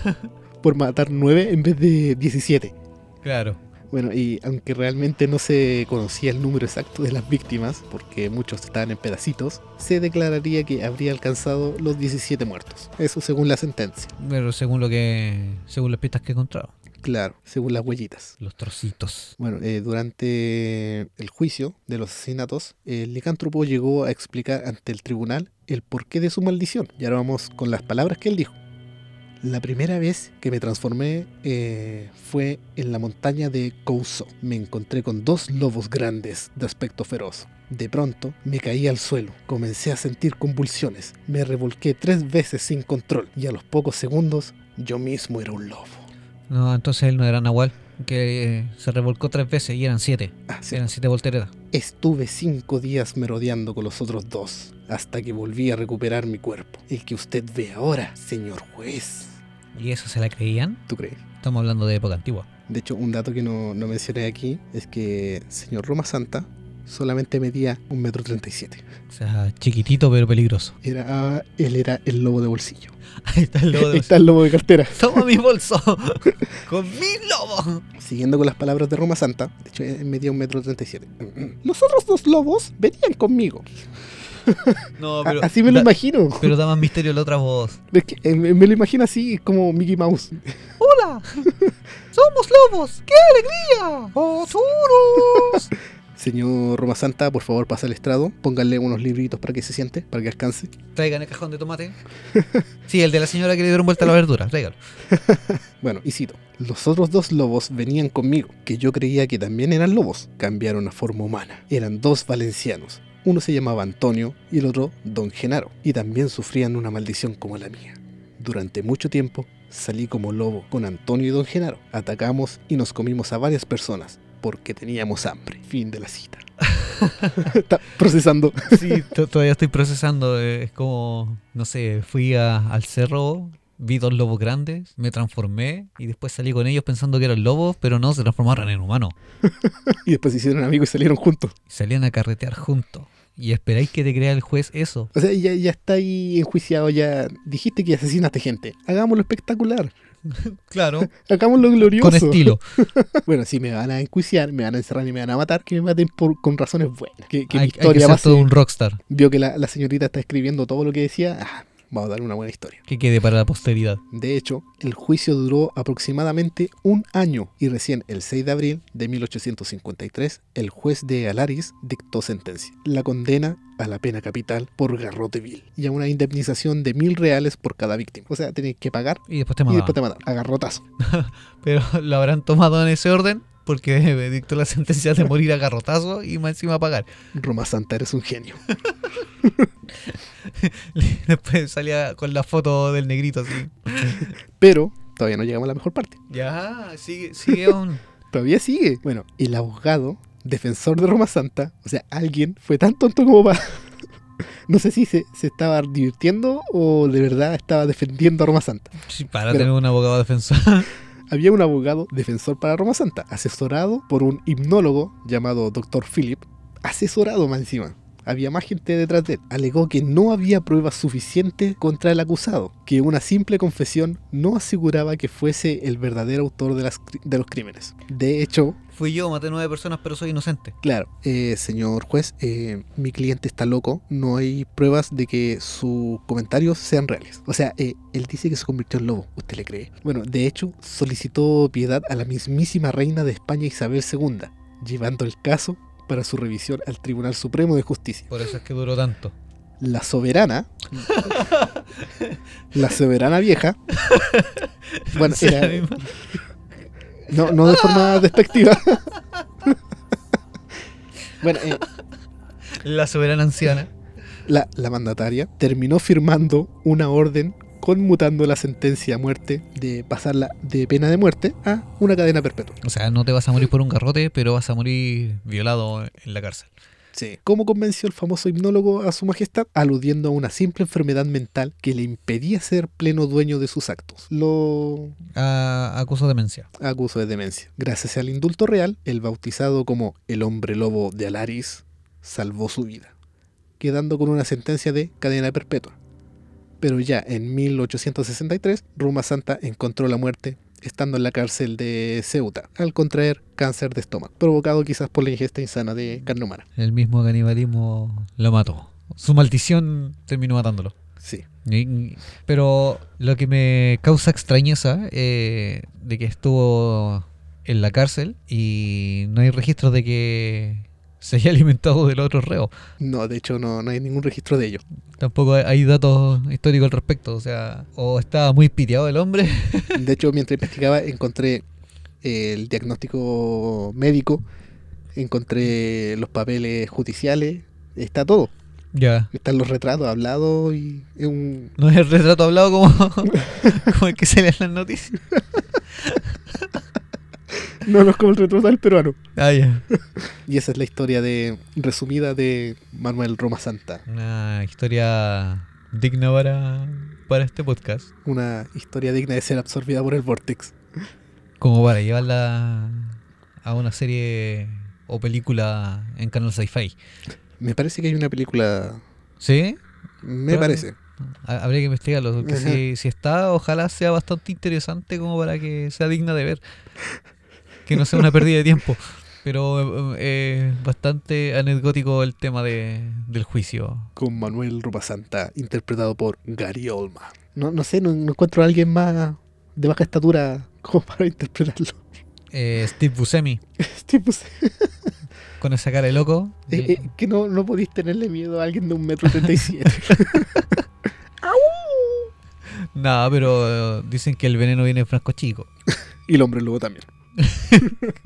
por matar nueve en vez de 17. Claro. Bueno, y aunque realmente no se conocía el número exacto de las víctimas, porque muchos estaban en pedacitos, se declararía que habría alcanzado los 17 muertos. Eso según la sentencia. Pero según lo que. según las pistas que he encontrado. Claro, según las huellitas. Los trocitos. Bueno, eh, durante el juicio de los asesinatos, el licántropo llegó a explicar ante el tribunal el porqué de su maldición. Y ahora vamos con las palabras que él dijo. La primera vez que me transformé eh, fue en la montaña de Couso. Me encontré con dos lobos grandes de aspecto feroz. De pronto me caí al suelo, comencé a sentir convulsiones, me revolqué tres veces sin control y a los pocos segundos yo mismo era un lobo. No, entonces él no era Nahual, que eh, se revolcó tres veces y eran siete. Ah, sí. Eran siete volteretas. Estuve cinco días merodeando con los otros dos, hasta que volví a recuperar mi cuerpo. El que usted ve ahora, señor juez. ¿Y eso se la creían? ¿Tú crees? Estamos hablando de época antigua. De hecho, un dato que no, no mencioné aquí es que señor Roma Santa solamente medía un metro treinta y siete. O sea, chiquitito pero peligroso. Era, ah, él era el lobo de bolsillo. Ahí está el lobo de... está el lobo de cartera. Toma mi bolso. Con mi lobo. Siguiendo con las palabras de Roma Santa, de hecho, él medía un metro treinta y siete. Los otros dos lobos venían conmigo. No, A- así me lo da- imagino. Pero da más misterio la otra voz. Es que, eh, me lo imagino así, como Mickey Mouse. ¡Hola! ¡Somos lobos! ¡Qué alegría! ¡Oh, ¡Osuros! Señor Roma Santa, por favor, pasa al estrado. Pónganle unos libritos para que se siente, para que alcance. Traigan el cajón de tomate. Sí, el de la señora que le dieron vuelta a la verdura. Tráigalo. Bueno, y cito. Los otros dos lobos venían conmigo, que yo creía que también eran lobos. Cambiaron a forma humana. Eran dos valencianos. Uno se llamaba Antonio y el otro Don Genaro. Y también sufrían una maldición como la mía. Durante mucho tiempo salí como lobo con Antonio y Don Genaro. Atacamos y nos comimos a varias personas porque teníamos hambre. Fin de la cita. Está procesando. Sí, to- todavía estoy procesando. eh, Es como, no sé, fui a- al cerro, vi dos lobos grandes, me transformé y después salí con ellos pensando que eran lobos, pero no, se transformaron en humanos. Y después se hicieron amigos y salieron juntos. Y salían a carretear juntos. Y esperáis que te crea el juez eso. O sea, ya, ya está ahí enjuiciado, ya dijiste que asesinaste gente. Hagámoslo espectacular. Claro. Hagámoslo glorioso. Con estilo. Bueno, si me van a enjuiciar, me van a encerrar y me van a matar, que me maten por, con razones buenas. Que, que hay, mi hay que historia ser todo un rockstar. vio que la, la señorita está escribiendo todo lo que decía. Ah, vamos a dar una buena historia. Que quede para la posteridad. De hecho, el juicio duró aproximadamente un año y recién el 6 de abril de 1853 el juez de Alaris dictó sentencia. La condena a la pena capital por garrote vil y a una indemnización de mil reales por cada víctima. O sea, tenéis que pagar Y después te y mataban. después te matan a garrotazo. Pero lo habrán tomado en ese orden porque me dictó la sentencia de morir a garrotazo y más encima pagar. Roma Santa, eres un genio. Después salía con la foto del negrito así. Pero todavía no llegamos a la mejor parte. Ya, sigue, sigue aún. Todavía sigue. Bueno, el abogado defensor de Roma Santa, o sea, alguien fue tan tonto como para No sé si se, se estaba divirtiendo o de verdad estaba defendiendo a Roma Santa. Sí, para Pero- tener un abogado defensor. Había un abogado defensor para Roma Santa, asesorado por un hipnólogo llamado Dr. Philip, asesorado más encima. Había más gente detrás de él. Alegó que no había pruebas suficientes contra el acusado, que una simple confesión no aseguraba que fuese el verdadero autor de, las cri- de los crímenes. De hecho, Fui yo, maté nueve personas, pero soy inocente. Claro, eh, señor juez, eh, mi cliente está loco, no hay pruebas de que sus comentarios sean reales. O sea, eh, él dice que se convirtió en lobo, ¿usted le cree? Bueno, de hecho, solicitó piedad a la mismísima reina de España Isabel II, llevando el caso para su revisión al Tribunal Supremo de Justicia. Por eso es que duró tanto. La soberana, la soberana vieja, bueno, era- no, no de forma despectiva. bueno, eh, La soberana anciana. la, la mandataria terminó firmando una orden conmutando la sentencia a muerte de pasarla de pena de muerte a una cadena perpetua. O sea, no te vas a morir por un garrote, pero vas a morir violado en la cárcel. Sí. ¿Cómo convenció el famoso hipnólogo a su majestad? Aludiendo a una simple enfermedad mental que le impedía ser pleno dueño de sus actos. Lo A, acuso de demencia. acusó de demencia. Gracias al indulto real, el bautizado como el hombre lobo de Alaris salvó su vida, quedando con una sentencia de cadena perpetua. Pero ya en 1863, Roma Santa encontró la muerte estando en la cárcel de Ceuta al contraer cáncer de estómago, provocado quizás por la ingesta insana de carne humana. El mismo canibalismo lo mató. Su maldición terminó matándolo. Sí, Pero lo que me causa extrañeza eh, de que estuvo en la cárcel y no hay registros de que se haya alimentado del otro reo. no, de hecho no, no hay ningún registro de ello. Tampoco hay- hay datos históricos al respecto. O sea, o estaba muy piteado el hombre. De hecho, mientras investigaba, encontré el diagnóstico médico, encontré los papeles judiciales, está todo. ya. Están los retratos hablados y es un... No es el retrato hablado como, como el que se lee en las noticias. No, no es como el retrato del peruano. Ah, ya. Y esa es la historia de resumida de Manuel Roma Santa. Una historia digna para, para este podcast. Una historia digna de ser absorbida por el Vortex. Como para llevarla a una serie o película en Canal Sci-Fi. Me parece que hay una película... ¿Sí? Me Pero- parece. Ha- Habría que investigarlo. porque Ajá. si, si está, ojalá sea bastante interesante como para que sea digna de ver. Que no sea una pérdida de tiempo. Pero eh, eh, bastante anecdótico el tema de, del juicio. Con Manuel Roma Santa, interpretado por Gary Olma. No, no sé, no, no encuentro a alguien más de baja estatura como para interpretarlo. Eh, Steve Buscemi, Sí, pues, con esa cara de loco. eh, que no, no podéis tenerle miedo a alguien de un metro treinta y siete. No, pero dicen que el veneno viene en frasco chico. y el hombre lobo también.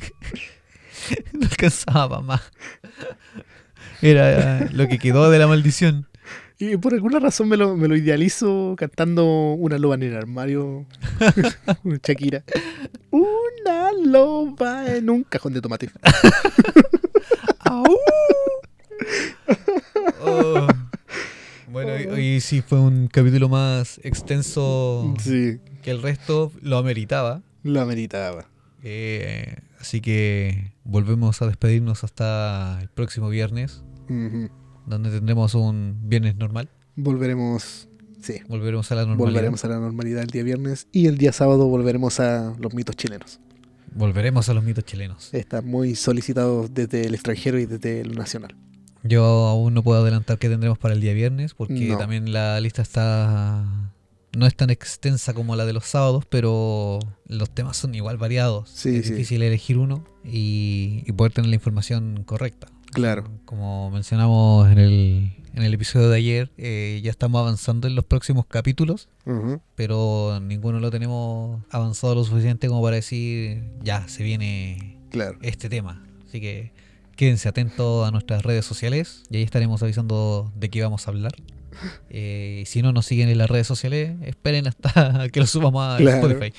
No alcanzaba más. Era lo que quedó de la maldición. Y por alguna razón me lo, me lo idealizo cantando una loba en el armario. Shakira. Una loba en un cajón de tomate. Oh. Bueno, hoy, hoy sí fue un capítulo más extenso Sí, que el resto, lo ameritaba. lo ameritaba. Eh, así que volvemos a despedirnos hasta el próximo viernes, donde tendremos un viernes normal. Volveremos. Sí, Volveremos a la normalidad. volveremos a la normalidad el día viernes. Y el día sábado volveremos a los mitos chilenos. Volveremos a los mitos chilenos. Están muy solicitados desde el extranjero y desde el nacional. Yo aún no puedo adelantar qué tendremos para el día viernes, porque No. también la lista está no es tan extensa como la de los sábados, pero los temas son igual variados. Sí, es sí. difícil elegir uno y, y poder tener la información correcta. Claro. Como mencionamos en el, en el episodio de ayer, eh, ya estamos avanzando en los próximos capítulos, pero ninguno lo tenemos avanzado lo suficiente como para decir, ya, se viene Claro. este tema. Así que quédense atentos a nuestras redes sociales y ahí estaremos avisando de qué vamos a hablar. Eh, si no nos siguen en las redes sociales, esperen hasta que lo subamos a Claro. Spotify.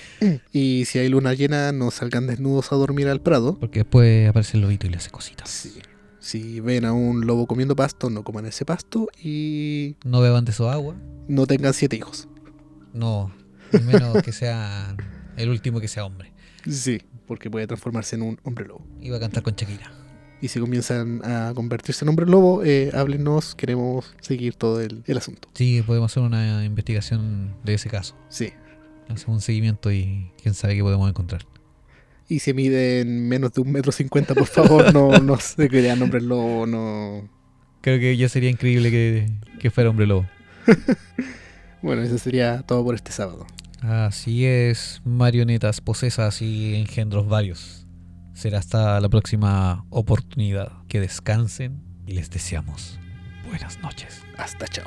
Y si hay luna llena, no salgan desnudos a dormir al prado. Porque después aparece el lobito y le hace cositas. Sí. Si ven a un lobo comiendo pasto, no coman ese pasto y No beban de su agua. no tengan siete hijos. No, al menos que sea el último que sea hombre. Sí, porque puede transformarse en un hombre lobo. Iba a cantar con Shakira. Y si comienzan a convertirse en hombre lobo, eh, háblenos, queremos seguir todo el, el asunto. Sí, podemos hacer una investigación de ese caso. Sí. Hacemos un seguimiento y quién sabe qué podemos encontrar. Y si miden menos de un metro cincuenta, por favor, no, no se crean hombres lobo, no. Creo que ya sería increíble que, que fuera hombre lobo. Bueno, eso sería todo por este sábado. Así es, marionetas posesas y engendros varios. Será hasta la próxima oportunidad. Que descansen y les deseamos buenas noches. Hasta chao.